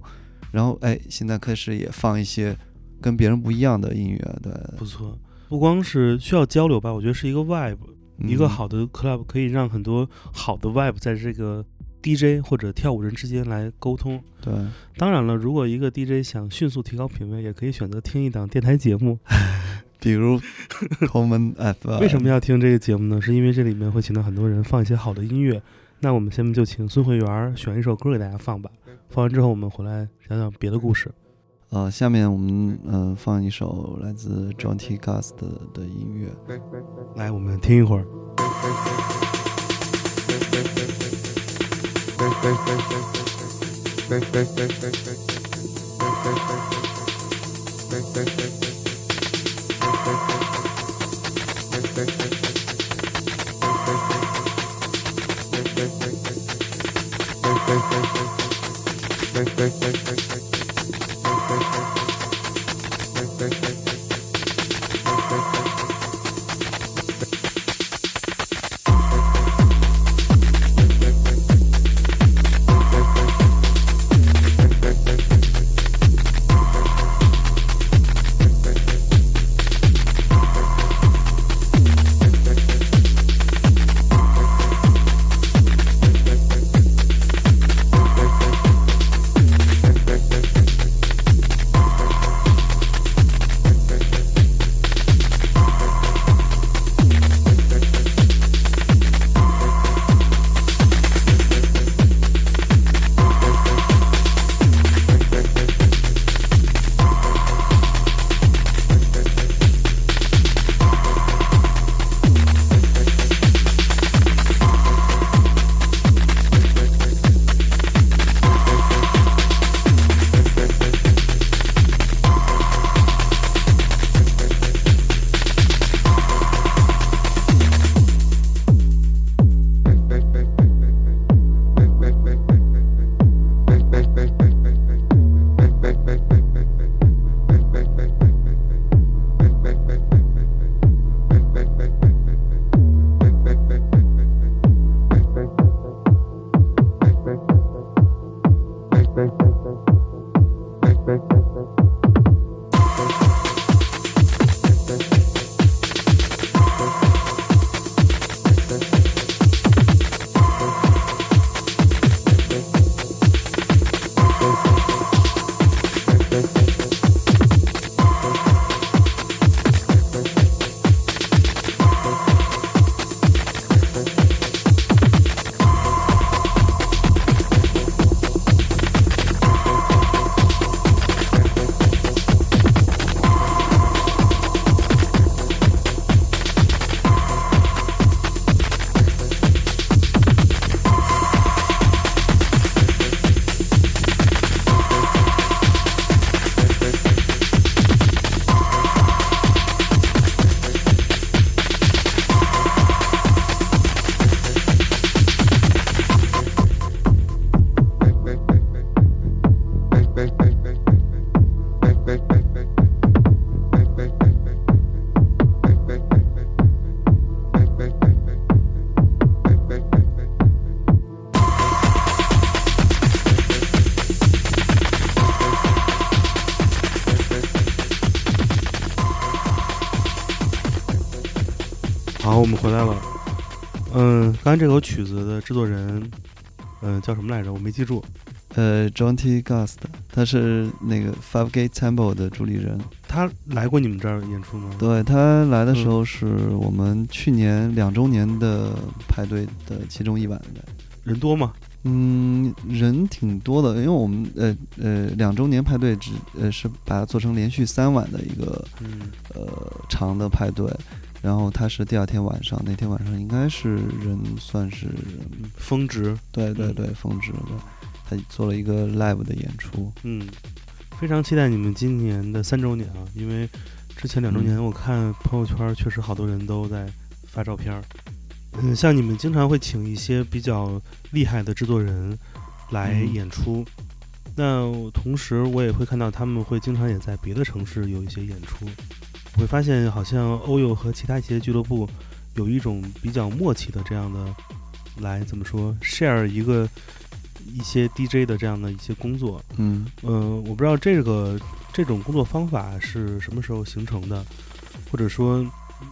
然后哎，现在开始也放一些跟别人不一样的音乐，对，不错。不光是需要交流吧，我觉得是一个 vibe，、一个嗯好的 club 可以让很多好的 vibe 在这个 DJ 或者跳舞人之间来沟通。对，当然了，如果一个 DJ 想迅速提高品味，也可以选择听一档电台节目。比如 为什么要听这个节目呢？是因为这里面会请到很多人放一些好的音乐。那我们下面就请孙慧媛选一首歌给大家放吧。放完之后，我们回来讲讲别的故事。呃，下面我们嗯、呃放一首来自 John T. Gust 的的音乐。来，我们听一会儿。好，我刚才这首曲子的制作人，嗯，叫什么来着？我没记住。呃，John T. Gust，他是那个 Five Gate Temple 的主理人。他来过你们这儿演出吗？对他来的时候是我们去年两周年的派对的其中一晚的。人多吗？嗯，人挺多的，因为我们呃呃两周年派对只呃是把它做成连续三晚的一个嗯，呃长的派对，然后他是第二天晚上，那天晚上应该是人算是峰值。嗯对对对峰值的，他做了一个 live 的演出。嗯，非常期待你们今年的三周年啊！因为之前两周年我看朋友圈确实好多人都在发照片儿。嗯，像你们经常会请一些比较厉害的制作人来嗯演出，那同时我也会看到他们会经常也在别的城市有一些演出。我会发现好像欧友和其他一些俱乐部有一种比较默契的这样的来怎么说 share 一个一些 DJ 的这样的一些工作。嗯呃，我不知道这个这种工作方法是什么时候形成的，或者说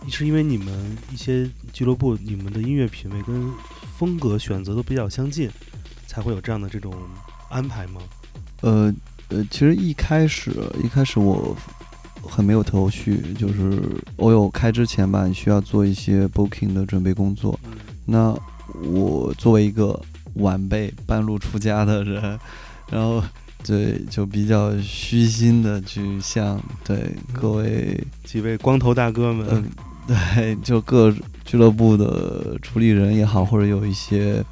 是因为你们一些俱乐部你们的音乐品味跟风格选择都比较相近，才会有这样的这种安排吗？呃呃，其实一开始一开始我很没有头绪，就是我有开之前吧，你需要做一些 booking 的准备工作。嗯那我作为一个晚辈半路出家的人，然后对就比较虚心的去向对各位几位光头大哥们，嗯，对，就各俱乐部的主理人也好，或者有一些嗯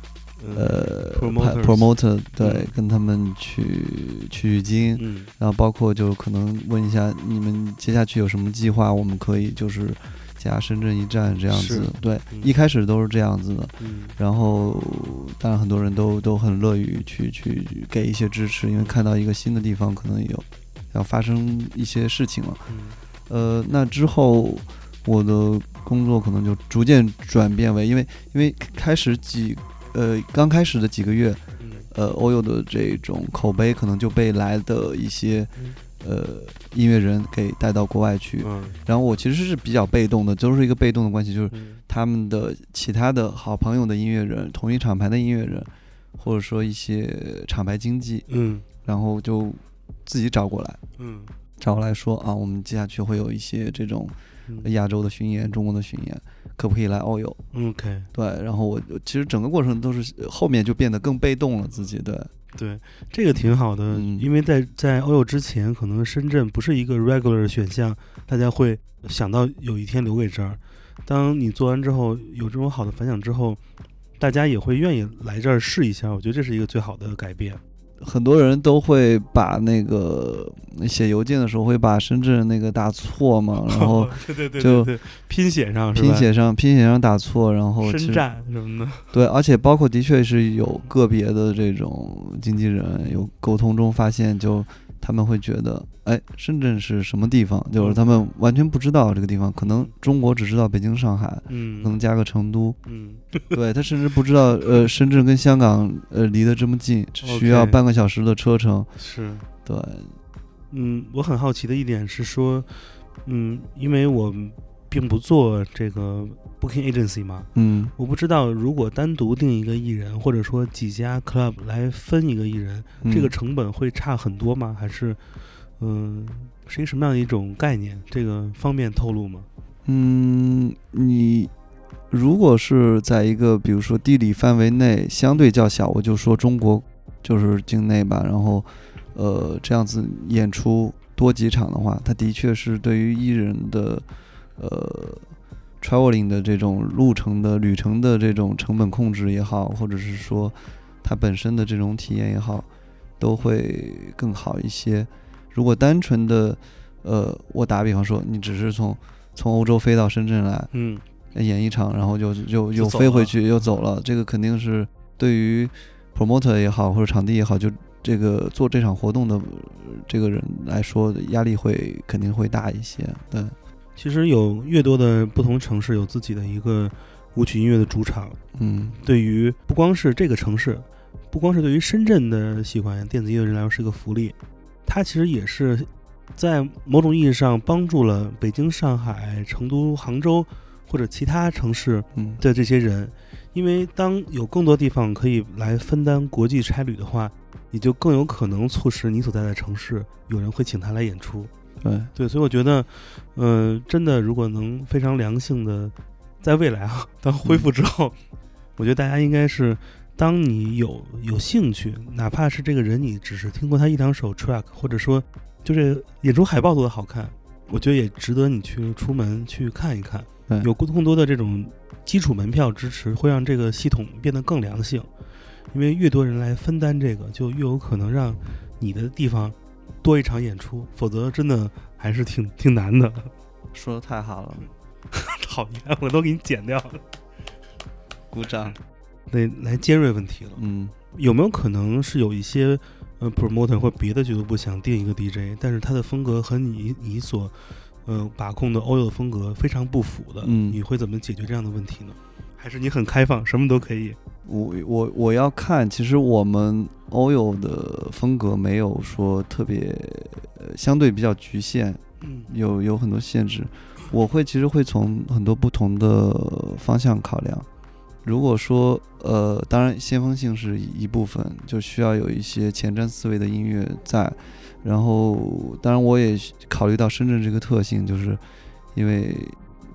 呃 promoter 对嗯，跟他们去取取经，嗯。然后包括就可能问一下你们接下去有什么计划，我们可以就是加深圳一站这样子。对，嗯。一开始都是这样子的，嗯。然后当然很多人都都很乐于去去给一些支持，因为看到一个新的地方可能有要发生一些事情了。嗯。呃，那之后我的工作可能就逐渐转变为，因为因为开始几呃刚开始的几个月，嗯。呃，欧友的这种口碑可能就被来的一些嗯。呃音乐人给带到国外去，嗯。然后我其实是比较被动的，就是一个被动的关系，就是嗯。他们的其他的好朋友的音乐人，同一厂牌的音乐人，或者说一些厂牌经纪，嗯。然后就自己找过来，嗯。找过来说啊，我们接下去会有一些这种嗯亚洲的巡演、中国的巡演，可不可以来欧友？，OK，对，然后我其实整个过程都是后面就变得更被动了，自己对，对，这个挺好的，嗯因为在在欧友之前，可能深圳不是一个 regular 的选项，大家会想到有一天留给这儿。当你做完之后，有这种好的反响之后，大家也会愿意来这儿试一下。我觉得这是一个最好的改变。很多人都会把那个写邮件的时候会把深圳那个打错嘛，然后对对对就拼写上？拼写上拼写上打错，然后深圳什么的，对，而且包括的确是有个别的这种经纪人有沟通中发现，就他们会觉得，哎，深圳是什么地方？就是他们完全不知道这个地方，可能中国只知道北京、上海，嗯。可能嗯加个成都，嗯。对他甚至不知道，呃，深圳跟香港呃离得这么近，只需要半个小时的车程，是。对，嗯，我很好奇的一点是说，嗯，因为我并不做这个 booking agency 嘛，嗯我不知道如果单独定一个艺人，或者说几家 club 来分一个艺人，这个嗯成本会差很多吗？还是，嗯、是一个什么样的一种概念？这个方便透露吗？嗯，你如果是在一个比如说地理范围内相对较小，我就说中国就是境内吧，然后呃这样子演出多几场的话，它的确是对于艺人的呃 traveling 的这种路程的旅程的这种成本控制也好，或者是说它本身的这种体验也好，都会更好一些。如果单纯的呃，我打比方说，你只是从从欧洲飞到深圳来嗯演一场，然后就就又飞回去又走了，这个肯定是对于 promoter 也好或者场地也好，就这个做这场活动的这个人来说，压力会肯定会大一些。对，其实有越多的不同城市有自己的一个舞曲音乐的主场，嗯对于不光是这个城市，不光是对于深圳的喜欢电子音乐人来说是一个福利，它其实也是在某种意义上帮助了北京、上海、成都、杭州或者其他城市嗯的这些人，因为当有更多地方可以来分担国际差旅的话，你就更有可能促使你所在的城市有人会请他来演出。对，对，所以我觉得，呃，真的如果能非常良性的，在未来啊，当恢复之后，我觉得大家应该是，当你有有兴趣，哪怕是这个人你只是听过他一两首 track，或者说就是演出海报做的好看，我觉得也值得你去出门去看一看对。有更多的这种基础门票支持，会让这个系统变得更良性，因为越多人来分担这个，就越有可能让你的地方多一场演出，否则真的还是挺挺难的。说的太好了，讨厌，我都给你剪掉了。鼓掌。得来尖锐问题了，嗯有没有可能是有一些呃 promoter 或别的俱乐部想定一个 DJ，但是他的风格和你你所呃把控的欧友的风格非常不符的，嗯你会怎么解决这样的问题呢？还是你很开放，什么都可以？我我我要看，其实我们欧友的风格没有说特别，呃，相对比较局限，嗯有有很多限制。我会其实会从很多不同的方向考量，如果说呃，当然先锋性是一部分，就需要有一些前瞻思维的音乐在。然后，当然我也考虑到深圳这个特性，就是因为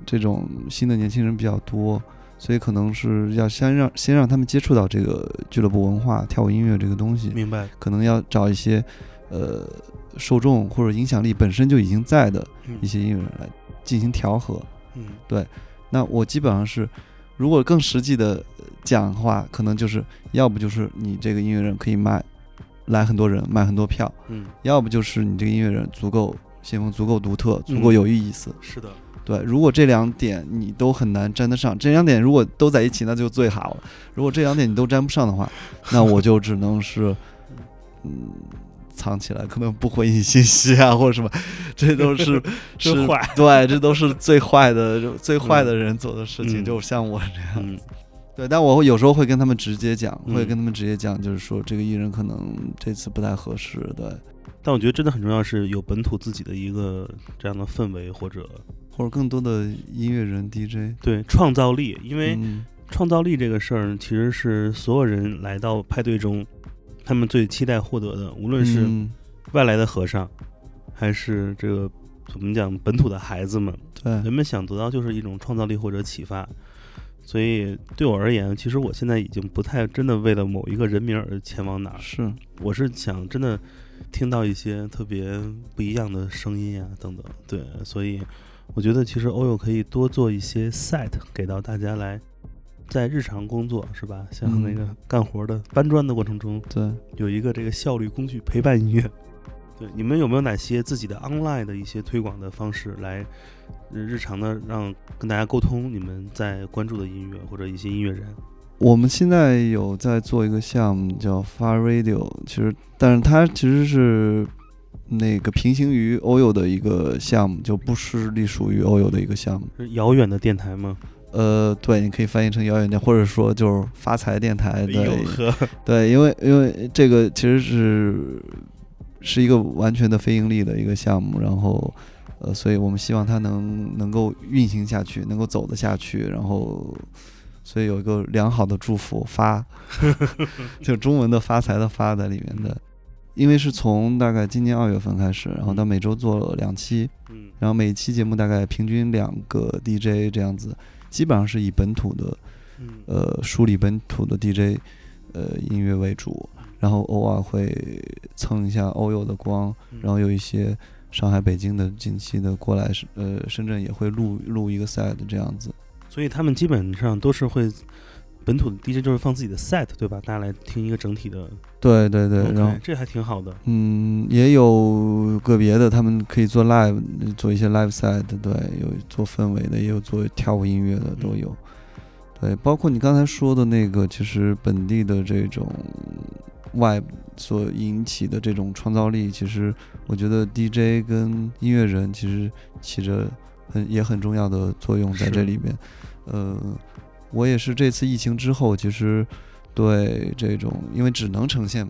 这种新的年轻人比较多，所以可能是要先让先让他们接触到这个俱乐部文化、跳舞音乐这个东西，明白。可能要找一些呃受众或者影响力本身就已经在的嗯一些音乐人来进行调和。嗯对那我基本上是，如果更实际的讲的话，可能就是要不就是你这个音乐人可以卖来很多人，卖很多票，嗯，要不就是你这个音乐人足够先锋、足够独特、足够嗯有意思。是的，对，如果这两点你都很难沾得上，这两点如果都在一起，那就最好了。如果这两点你都沾不上的话，那我就只能是，嗯，藏起来，可能不回你信息啊，或者什么，这都是 是坏对，这都是最坏的、最坏的人做的事情，嗯就像我这样。嗯对，但我会有时候会跟他们直接讲，会嗯跟他们直接讲，就是说这个艺人可能这次不太合适，对，但我觉得真的很重要，是有本土自己的一个这样的氛围，或者或者更多的音乐人 DJ，对创造力，因为嗯创造力这个事儿，其实是所有人来到派对中，他们最期待获得的，无论是嗯外来的和尚，还是这个怎么讲本土的孩子们，对，人们想得到就是一种创造力或者启发。所以对我而言，其实我现在已经不太真的为了某一个人名而前往哪儿，是，我是想真的听到一些特别不一样的声音啊、等等。对，所以我觉得其实欧友可以多做一些 set 给到大家来，在日常工作是吧？像那个嗯干活的搬砖的过程中，对。有一个这个效率工具陪伴音乐。对，你们有没有哪些自己的 online 的一些推广的方式来呃日常的让跟大家沟通你们在关注的音乐或者一些音乐人？我们现在有在做一个项目叫 Far Radio，其实，但是它其实是那个平行于欧友的一个项目，就不是隶属于欧友的一个项目。是遥远的电台吗？呃，对，你可以翻译成遥远电，或者说就是发财电台。的，对，因为因为这个其实是是一个完全的非盈利的一个项目，然后呃，所以我们希望它能能够运行下去，能够走得下去，然后所以有一个良好的祝福发，就中文的发财的发在里面的。因为是从大概今年二月份开始，然后到每周做了两期，嗯。然后每一期节目大概平均两个 DJ 这样子，基本上是以本土的嗯。呃梳理本土的 DJ 呃音乐为主，然后偶尔会蹭一下欧友的光，嗯。然后有一些上海、北京的近期的过来，呃深圳也会录录一个 set 这样子。所以他们基本上都是会本土的 DJ 就是放自己的 set 对吧？大家来听一个整体的，对对对然后这还挺好的。嗯也有个别的，他们可以做 live 做一些 live set，对，有做氛围的，也有做跳舞音乐的都有。对，包括你刚才说的那个，其实本地的这种 vibe 所引起的这种创造力，其实我觉得 DJ 跟音乐人其实起着很也很重要的作用在这里边。呃，我也是这次疫情之后，其实对这种因为只能呈现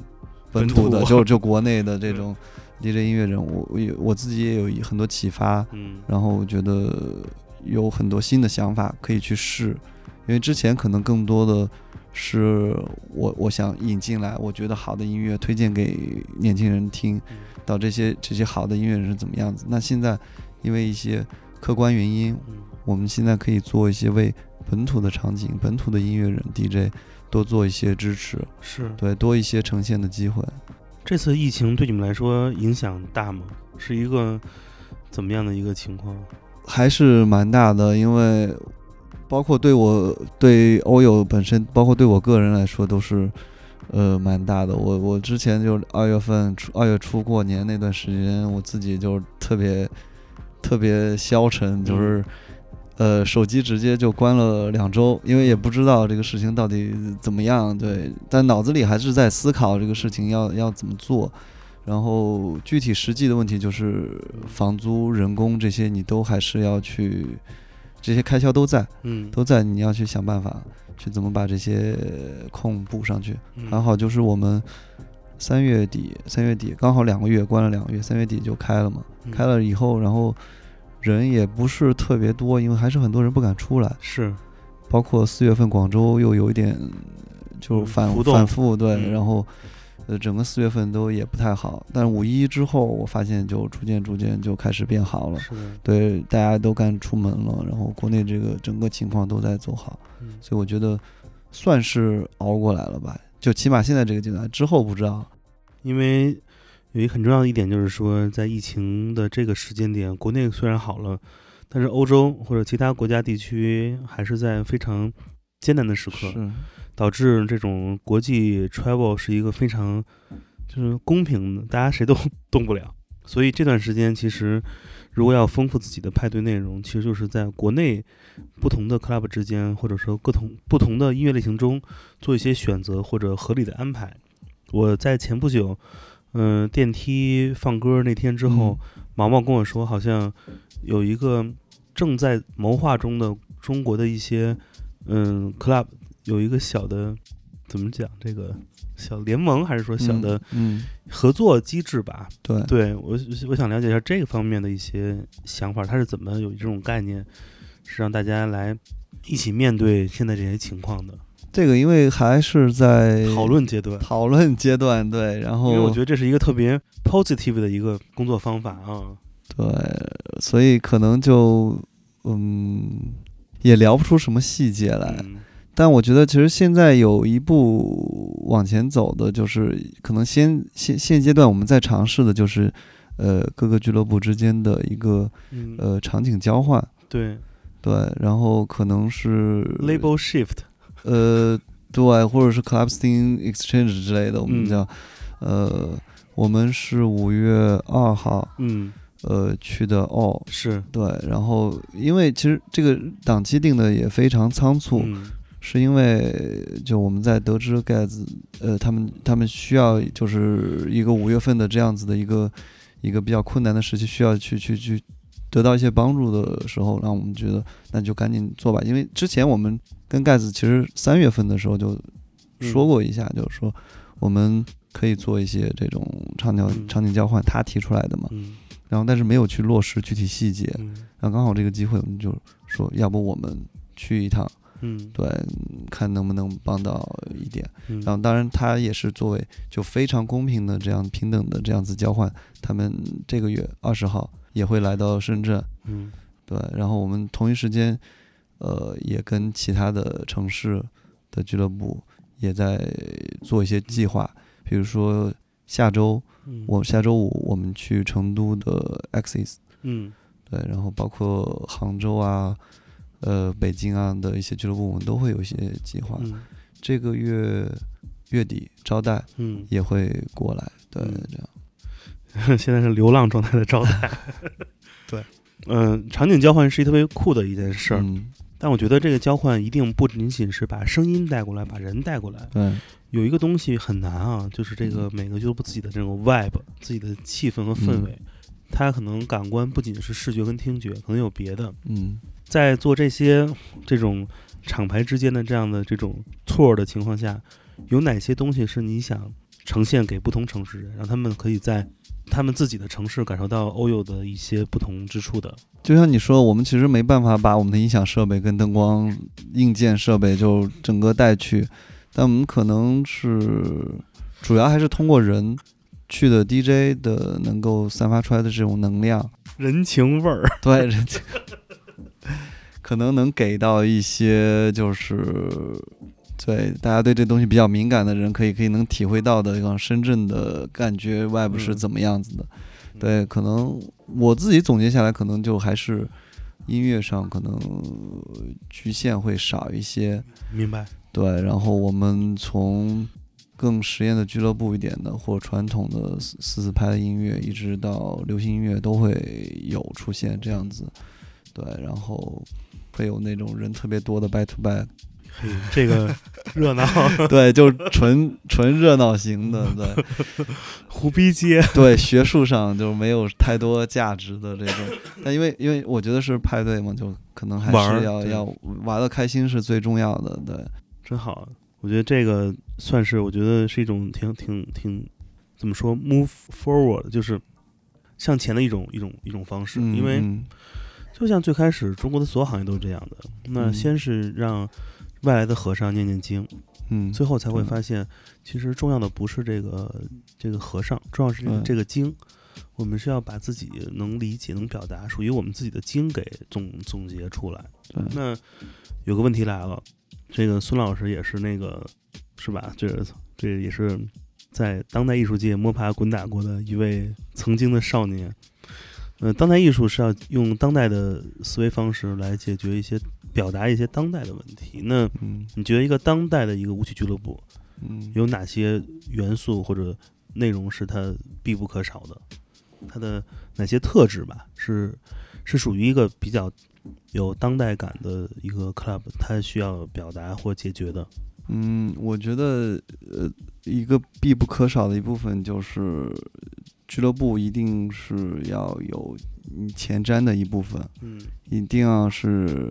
本本土的，土就就国内的这种 DJ 音乐人，我我也我自己也有很多启发。嗯然后我觉得有很多新的想法可以去试，因为之前可能更多的是我我想引进来，我觉得好的音乐推荐给年轻人听，嗯到这些这些好的音乐人是怎么样子。那现在因为一些客观原因，嗯我们现在可以做一些为本土的场景、本土的音乐人 DJ 多做一些支持，是。对，多一些呈现的机会。这次疫情对你们来说影响大吗？是一个怎么样的一个情况？还是蛮大的，因为包括对我对欧友本身，包括对我个人来说，都是呃蛮大的。我我之前就二月份初二月初过年那段时间，我自己就特别特别消沉，就是。呃，手机直接就关了两周，因为也不知道这个事情到底怎么样，对，但脑子里还是在思考这个事情要要怎么做，然后具体实际的问题就是房租、人工这些，你都还是要去，这些开销都在，嗯，都在，你要去想办法去怎么把这些空补上去。嗯还好就是我们三月底，三月底刚好两个月关了两个月，三月底就开了嘛，嗯开了以后，然后人也不是特别多，因为还是很多人不敢出来。是包括四月份广州又有一点就是反、反复，对，嗯然后呃整个四月份都也不太好，但五一之后我发现就逐渐逐渐就开始变好了。是，对，大家都敢出门了，然后国内这个整个情况都在走好，嗯所以我觉得算是熬过来了吧。就起码现在这个阶段，之后不知道。因为有一个很重要的一点就是说，在疫情的这个时间点，国内虽然好了，但是欧洲或者其他国家地区还是在非常艰难的时刻，导致这种国际 travel 是一个非常就是公平的，大家谁都 动不了。所以这段时间其实，如果要丰富自己的派对内容，其实就是在国内不同的 club 之间，或者说不同不同的音乐类型中做一些选择或者合理的安排。我在前不久，嗯、电梯放歌那天之后，毛毛跟我说，好像有一个正在谋划中的中国的一些嗯 club 有一个小的怎么讲这个小联盟，还是说小的合作机制吧？对，对我我想了解一下这个方面的一些想法，他是怎么有这种概念，是让大家来一起面对现在这些情况的这个因为还是在讨论阶段。讨论阶段，对，然后因为我觉得这是一个特别 positive 的一个工作方法啊。对，所以可能就嗯也聊不出什么细节来。嗯但我觉得其实现在有一步往前走的，就是可能先现现阶段我们在尝试的就是，呃，各个俱乐部之间的一个嗯，呃场景交换，对对，然后可能是，label shift，呃，对，或者是 club scene exchange 之类的，我们嗯。叫，呃，我们是五月二号，嗯，呃，去的哦，是，对，然后因为其实这个档期定的也非常仓促，嗯。是因为就我们在得知盖子，呃，他们他们需要就是一个五月份的这样子的一个一个比较困难的时期，需要去去去得到一些帮助的时候，让我们觉得那就赶紧做吧，因为之前我们跟盖子其实三月份的时候就说过一下，就是说我们可以做一些这种场景嗯场景交换，他提出来的嘛，嗯然后但是没有去落实具体细节，嗯然后刚好这个机会，我们就说要不我们去一趟。嗯，对，看能不能帮到一点。嗯，然后，当然，他也是作为就非常公平的这样平等的这样子交换。他们这个月二十号也会来到深圳，嗯对。然后我们同一时间，呃，也跟其他的城市的俱乐部也在做一些计划，比如说下周嗯我下周五我们去成都的 Axis，嗯对，然后包括杭州啊。呃，北京啊的一些俱乐部，我们都会有一些计划。嗯这个月月底招待嗯，也会过来，对，嗯这样。现在是流浪状态的招待。对，嗯，场景交换是一特别酷的一件事儿，嗯，但我觉得这个交换一定不仅仅是把声音带过来，把人带过来。对，有一个东西很难啊，就是这个每个俱乐部自己的这种 vibe、自己的气氛和氛围。它可能感官不仅是视觉跟听觉，可能有别的。嗯在做这些这种厂牌之间的这样的这种 tour 的情况下，有哪些东西是你想呈现给不同城市人，让他们可以在他们自己的城市感受到欧友的一些不同之处的？就像你说，我们其实没办法把我们的音响设备跟灯光硬件设备就整个带去，但我们可能是主要还是通过人去的 DJ 的能够散发出来的这种能量，人情味儿，对，人情。可能能给到一些就是对大家对这东西比较敏感的人，可以可以能体会到的像深圳的感觉 vibe 是嗯怎么样子的。对，可能我自己总结下来，可能就还是音乐上可能局限会少一些。明白？对，然后我们从更实验的俱乐部一点的，或传统的四四四拍的音乐，一直到流行音乐都会有出现这样子。对，然后会有那种人特别多的 back to back，嘿，这个热闹，对，就纯纯热闹型的，对胡逼街，对，学术上就没有太多价值的这种。但因为因为我觉得是派对嘛，就可能还是要要玩的开心是最重要的，对。真好。我觉得这个算是，我觉得是一种挺挺挺怎么说，move forward，就是向前的一种一种一种方式。嗯因为嗯就像最开始中国的所有行业都是这样的，那嗯先是让外来的和尚念念经，嗯，最后才会嗯发现，其实重要的不是这个这个和尚，重要是这个嗯这个经。我们是要把自己能理解、能表达、属于我们自己的经给总总结出来。对那有个问题来了，这个孙老师也是那个是吧？这个这也是在当代艺术界摸爬滚打过的一位曾经的少年。呃，当代艺术是要用当代的思维方式来解决一些、表达一些当代的问题。那嗯你觉得一个当代的一个舞曲俱乐部嗯有哪些元素或者内容是它必不可少的？它的哪些特质吧，是是属于一个比较有当代感的一个 club，它需要表达或解决的。嗯，我觉得呃，一个必不可少的一部分就是俱乐部一定是要有嗯前瞻的一部分，嗯。一定要是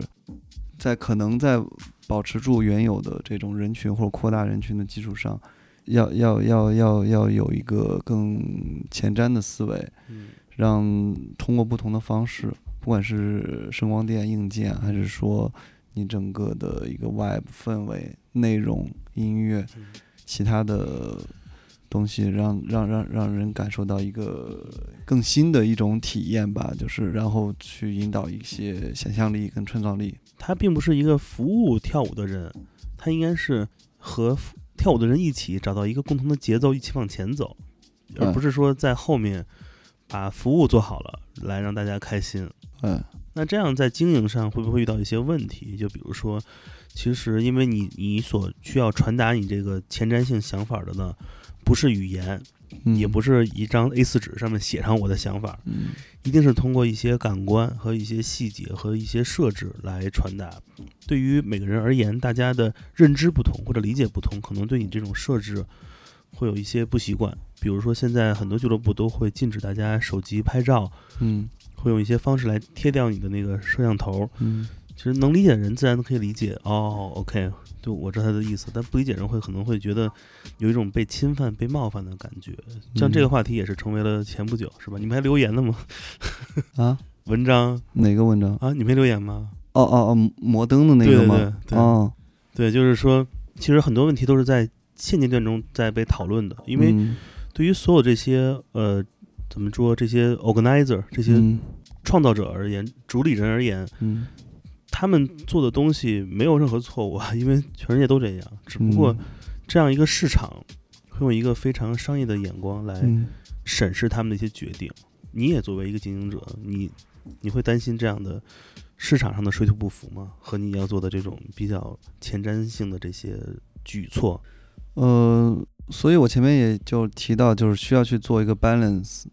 在可能在保持住原有的这种人群或者扩大人群的基础上，要要要要要有一个更前瞻的思维，嗯让通过不同的方式，不管是声光电硬件，还是说你整个的一个 vibe 氛围、内容、音乐，嗯。其他的东西让，让让让人感受到一个更新的一种体验吧，就是然后去引导一些想象力跟创造力。他并不是一个服务跳舞的人，他应该是和服跳舞的人一起找到一个共同的节奏，一起往前走，而嗯不是说在后面把服务做好了来让大家开心。嗯那这样在经营上会不会遇到一些问题？就比如说，其实因为你你所需要传达你这个前瞻性想法的呢，不是语言，嗯，也不是一张 A4 纸上面写上我的想法，嗯一定是通过一些感官和一些细节和一些设置来传达。对于每个人而言，大家的认知不同或者理解不同，可能对你这种设置会有一些不习惯。比如说，现在很多俱乐部都会禁止大家手机拍照，嗯会用一些方式来贴掉你的那个摄像头。嗯其实能理解的人自然都可以理解哦，OK，就我知道他的意思。但不理解人会可能会觉得有一种被侵犯、被冒犯的感觉。像这个嗯话题也是成为了前不久是吧？你们还留言呢吗？啊，文章哪个文章？啊，你没留言吗？哦哦哦，摩登的那个吗？对对哦，对，就是说，其实很多问题都是在现阶段中在被讨论的，因为嗯对于所有这些呃怎么说这些 organizer 这些嗯创造者而言，主理人而言，嗯，他们做的东西没有任何错误啊，因为全世界都这样，只不过嗯这样一个市场会用一个非常商业的眼光来嗯审视他们的一些决定。你也作为一个经营者，你你会担心这样的市场上的水土不服吗？和你要做的这种比较前瞻性的这些举措？呃，所以我前面也就提到，就是需要去做一个 balance，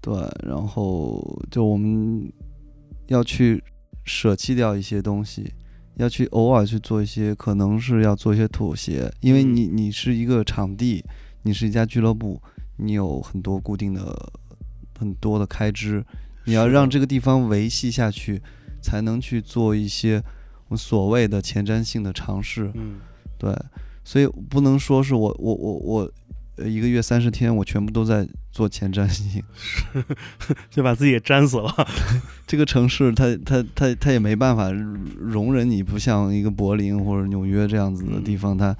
对，然后就我们要去舍弃掉一些东西，要去偶尔去做一些，可能是要做一些妥协，因为嗯。你你是一个场地，你是一家俱乐部，你有很多固定的很多的开支，你要让这个地方维系下去，才能去做一些我所谓的前瞻性的尝试。嗯。对，所以不能说是我我我我，呃，一个月三十天我全部都在做前瞻性。就把自己给粘死了。这个城市它它它它也没办法容忍你，不像一个柏林或者纽约这样子的地方，它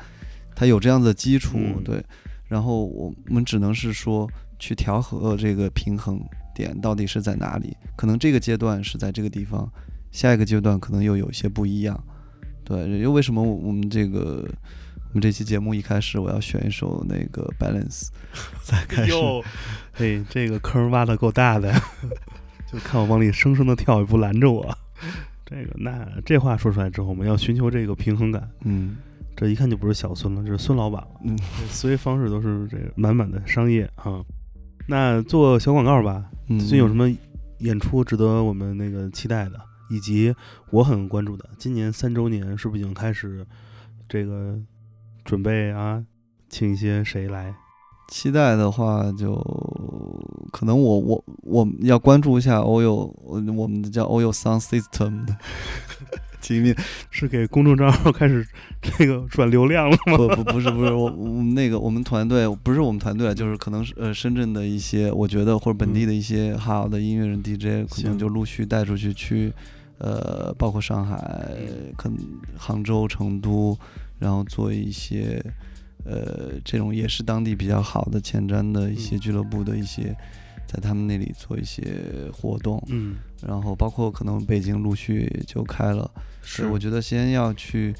它有这样的基础，嗯对。然后我们只能是说去调和这个平衡点到底是在哪里，可能这个阶段是在这个地方，下一个阶段可能又有些不一样。对，又为什么我我们这个我们这期节目一开始我要选一首那个 Balance，再开始。哟，嘿，这个坑挖的够大的，就看我往里生生的跳，也不拦着我。这个那这话说出来之后，我们要寻求这个平衡感。嗯这一看就不是小孙了，这是孙老板了。嗯思维方式都是这个满满的商业啊。那做小广告吧，嗯，最近有什么演出值得我们那个期待的？以及我很关注的，今年三周年是不是已经开始这个准备啊？请一些谁来？期待的话就可能我我我们要关注一下 OYO，我我们的叫 OYO Sound System 的，机密是给公众账号开始这个转流量了吗？不不不是不是我我们那个我们团队不是我们团队，就是可能是呃深圳的一些，我觉得或者本地的一些好的音乐人 DJ，可能就陆续带出去去，呃，包括上海、可能杭州、成都，然后做一些呃这种也是当地比较好的前瞻的一些嗯俱乐部的一些，在他们那里做一些活动，嗯，然后包括可能北京陆续就开了。是对，我觉得先要去，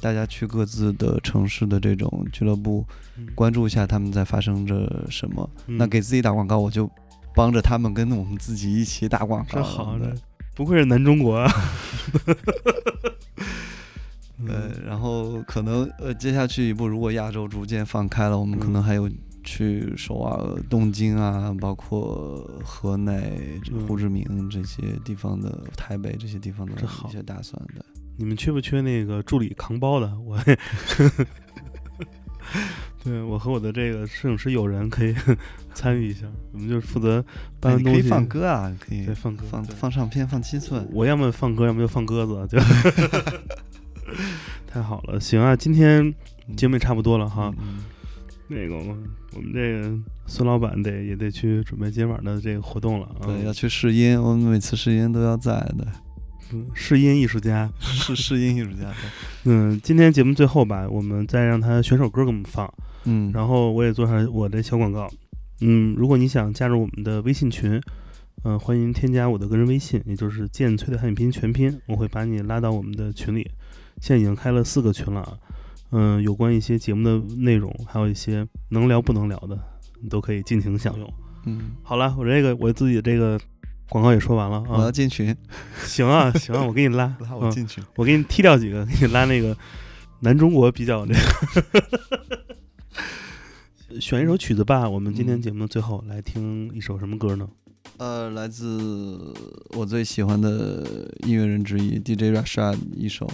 大家去各自的城市的这种俱乐部嗯关注一下他们在发生着什么。那嗯给自己打广告，我就帮着他们跟我们自己一起打广告。这好的，不愧是南中国啊。嗯呃，然后可能呃接下去一步，如果亚洲逐渐放开了，我们可嗯能还有去首尔、东京啊，包括河内、胡志明这些地方的，台北这些地方的一些打算的。你们缺不缺那个助理扛包的？我，对我和我的这个摄影师友人可以 参与一下，我们就负责搬东西。放歌啊，可以，放歌放放唱片，放七寸。我要么放歌，要么就放鸽子，就 太好了。行啊，今天节目也差不多了哈。嗯那个我我们这个孙老板得也得去准备今晚的这个活动了啊。对，要去试音，我们每次试音都要在的，嗯试音艺术家。是试音艺术家。嗯，今天节目最后吧，我们再让他选首歌给我们放，嗯，然后我也做上我的小广告。嗯，如果你想加入我们的微信群，嗯、欢迎添加我的个人微信，也就是剑崔的汉语拼音全拼，我会把你拉到我们的群里。现在已经开了四个群了啊，嗯、有关一些节目的内容，还有一些能聊不能聊的，你都可以尽情享用。嗯，好了，我这个我自己这个广告也说完了啊我要啊，进群，行啊行啊，我给你拉，拉我嗯进群。我给你踢掉几个，给你拉那个南中国比较那个。选一首曲子吧，我们今天嗯节目的最后来听一首什么歌呢？呃，来自我最喜欢的音乐人之一 DJ Rashad 一首《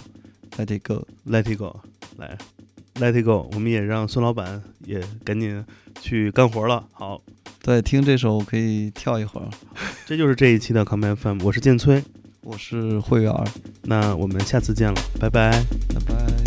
Let It Go》。Let it go，来，Let it go，我们也让孙老板也赶紧去干活了。好，对，听这首我可以跳一会儿。这就是这一期的 Come FM，我是建崔，我是会员，那我们下次见了，拜拜。拜拜。